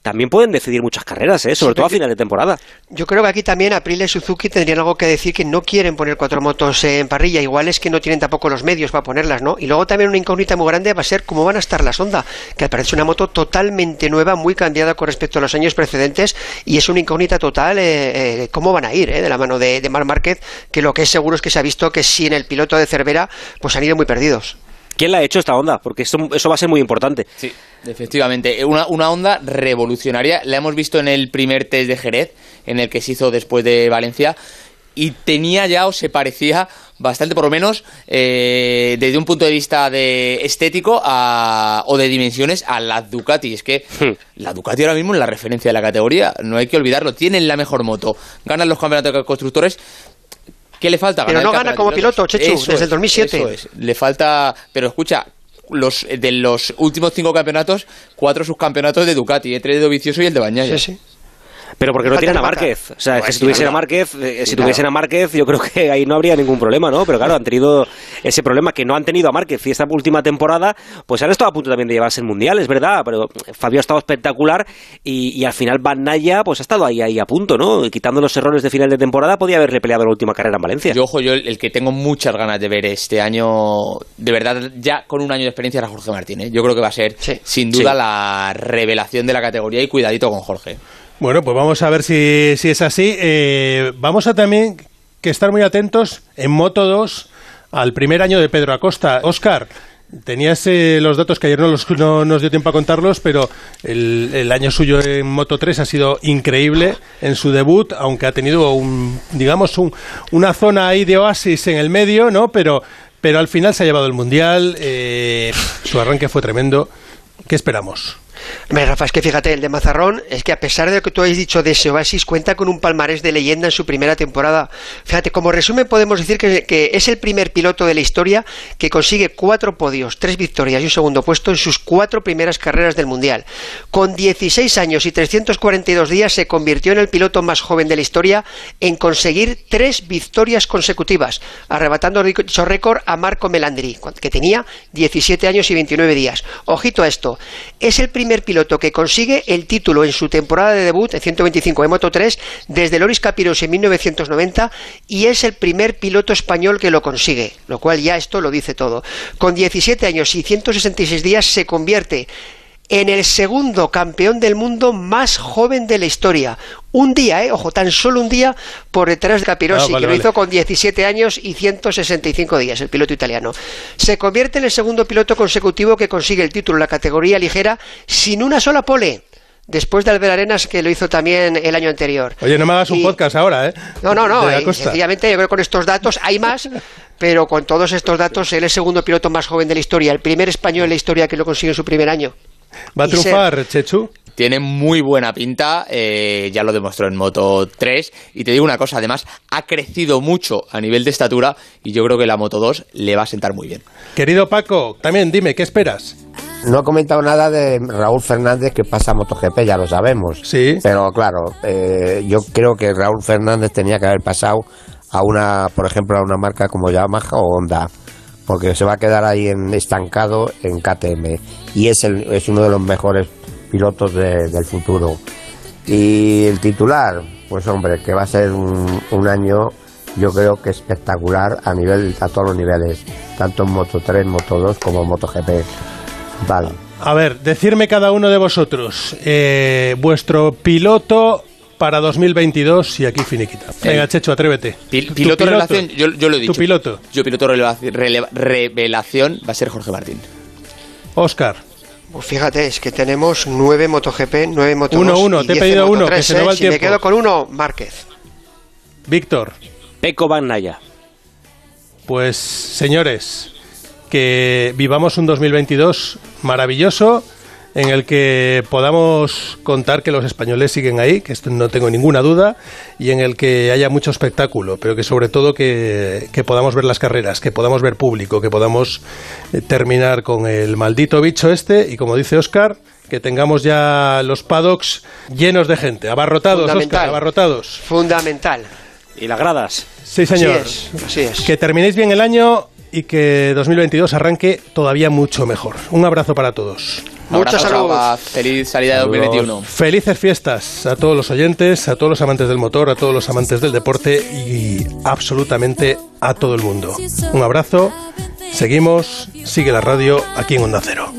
también pueden decidir muchas carreras, ¿eh? sobre todo a final de temporada. Yo creo que aquí también Aprilia y Suzuki tendrían algo que decir que no quieren poner cuatro motos en parrilla. Igual es que no tienen tampoco los medios para ponerlas, ¿no? Y luego también una incógnita muy grande va a ser cómo van a estar las Honda, que parece una moto totalmente nueva, muy cambiada con respecto a los años precedentes y es una incógnita total eh, eh, cómo van a ir, ¿eh? De la mano de, de Marc Márquez, que lo que es seguro es que se ha visto que sin el piloto de Cervera, pues han ido muy perdidos. ¿Quién la ha hecho esta onda? Porque eso, eso va a ser muy importante. Sí, efectivamente. Una, una onda revolucionaria. La hemos visto en el primer test de Jerez, en el que se hizo después de Valencia. Y tenía ya, o se parecía bastante, por lo menos, eh, desde un punto de vista de estético a- o de dimensiones, a la Ducati. Es que la Ducati ahora mismo es la referencia de la categoría. No hay que olvidarlo. Tienen la mejor moto. Ganan los campeonatos de constructores. ¿Qué le falta? Pero no gana como piloto, Chechu, Eso desde el es, 2007. eso es. Le falta. Pero escucha, los de los últimos cinco campeonatos, cuatro subcampeonatos de Ducati, entre el de Dovizioso y el de Bañaya. Sí, sí. Pero porque no tienen a. Márquez. O sea, Pues que si tuviesen a. Márquez, eh, Sí, si tuviesen claro. a Márquez, yo creo que ahí no habría ningún problema, ¿no? Pero claro, han tenido ese problema que no han tenido a Márquez y esta última temporada, pues han estado a punto también de llevarse el Mundial, es verdad, pero Fabio ha estado espectacular y, y al final Van Naya, pues ha estado ahí, ahí a punto, ¿no? Quitando los errores de final de temporada, podía haberle peleado la última carrera en Valencia. Yo, ojo, yo el, el que tengo muchas ganas de ver este año, de verdad, ya con un año de experiencia, era Jorge Martínez. Yo creo que va a ser, sin duda, Sí. la revelación de la categoría y cuidadito con Jorge. Bueno, pues vamos a ver si, si es así. Eh, vamos a también que estar muy atentos en Moto 2 al primer año de Pedro Acosta. Oscar, tenías eh, los datos que ayer no, los- no nos dio tiempo a contarlos, pero el, el año suyo en Moto 3 ha sido increíble en su debut, aunque ha tenido un, digamos, un- una zona ahí de oasis en el medio, ¿no? Pero pero al final se ha llevado el Mundial, eh, su arranque fue tremendo. ¿Qué esperamos? Hombre, Rafa, es que fíjate, el de Mazarrón es que a pesar de lo que tú has dicho de ese Oasis, cuenta con un palmarés de leyenda en su primera temporada. Fíjate, como resumen podemos decir que, que es el primer piloto de la historia que consigue cuatro podios, tres victorias y un segundo puesto en sus cuatro primeras carreras del Mundial. Con 16 años y 342 días se convirtió en el piloto más joven de la historia en conseguir tres victorias consecutivas, arrebatando dicho récord a Marco Melandri, que tenía 17 años y 29 días. Ojito a esto, es el primer piloto que consigue el título en su temporada de debut en 125 de Moto 3 desde Loris Capiros en 1990 y es el primer piloto español que lo consigue, lo cual ya esto lo dice todo. Con 17 años y 166 días se convierte en el segundo campeón del mundo más joven de la historia. Un día, ¿eh? ojo, tan solo un día por detrás de Capirossi, Ah, vale, que lo vale. hizo con 17 años y 165 días, el piloto italiano. Se convierte en el segundo piloto consecutivo que consigue el título en la categoría ligera sin una sola pole. Después de Albert Arenas, que lo hizo también el año anterior. Oye, no me hagas un podcast ahora, ¿eh? No, no, no. Eh, sencillamente yo creo que con estos datos hay más, pero con todos estos datos él es el segundo piloto más joven de la historia, el primer español en la historia que lo consigue en su primer año. ¿Va a triunfar, Chechu? Tiene muy buena pinta, eh, ya lo demostró en Moto 3. Y te digo una cosa, además, ha crecido mucho a nivel de estatura y yo creo que la Moto 2 le va a sentar muy bien. Querido Paco, también dime, ¿qué esperas? No he comentado nada de Raúl Fernández que pasa a MotoGP, ya lo sabemos. Sí. Pero claro, eh, yo creo que Raúl Fernández tenía que haber pasado a una, por ejemplo, a una marca como Yamaha o Honda, porque se va a quedar ahí en, estancado en KTM y es, el, es uno de los mejores pilotos de- del futuro. Y el titular, pues hombre, que va a ser un, un año, yo creo que espectacular a nivel a todos los niveles, tanto en Moto 3, Moto 2 como en MotoGP. Vale. A ver, decirme cada uno de vosotros eh, vuestro piloto para 2022 y aquí finiquita. Venga, Chechu, atrévete. Pil- Tu piloto, revelación, yo, yo lo he dicho. Tu piloto. Yo piloto revelación va a ser Jorge Martín. Oscar. Pues fíjate, es que tenemos nueve MotoGP, nueve Moto Uno, 2 uno, y te he 10 pedido uno, que 3, se ¿eh? va el Si me quedo con uno, Márquez. Víctor. Peco Bagnaya. Pues, señores, que vivamos un 2022 maravilloso en el que podamos contar que los españoles siguen ahí, que esto no tengo ninguna duda, y en el que haya mucho espectáculo, pero que sobre todo que, que podamos ver las carreras, que podamos ver público, que podamos eh, terminar con el maldito bicho este y como dice Oscar, que tengamos ya los paddocks llenos de gente, abarrotados, Fundamental. Oscar, abarrotados. Fundamental. ¿Y las gradas? Sí, señor. Así es, así es. Que terminéis bien el año y que 2022 arranque todavía mucho mejor. Un abrazo para todos. Mucha Abrazo, salud. Rafa. Feliz salida de 2021. Felices fiestas a todos los oyentes, a todos los amantes del motor, a todos los amantes del deporte y absolutamente a todo el mundo. Un abrazo, seguimos, sigue la radio aquí en Onda Cero.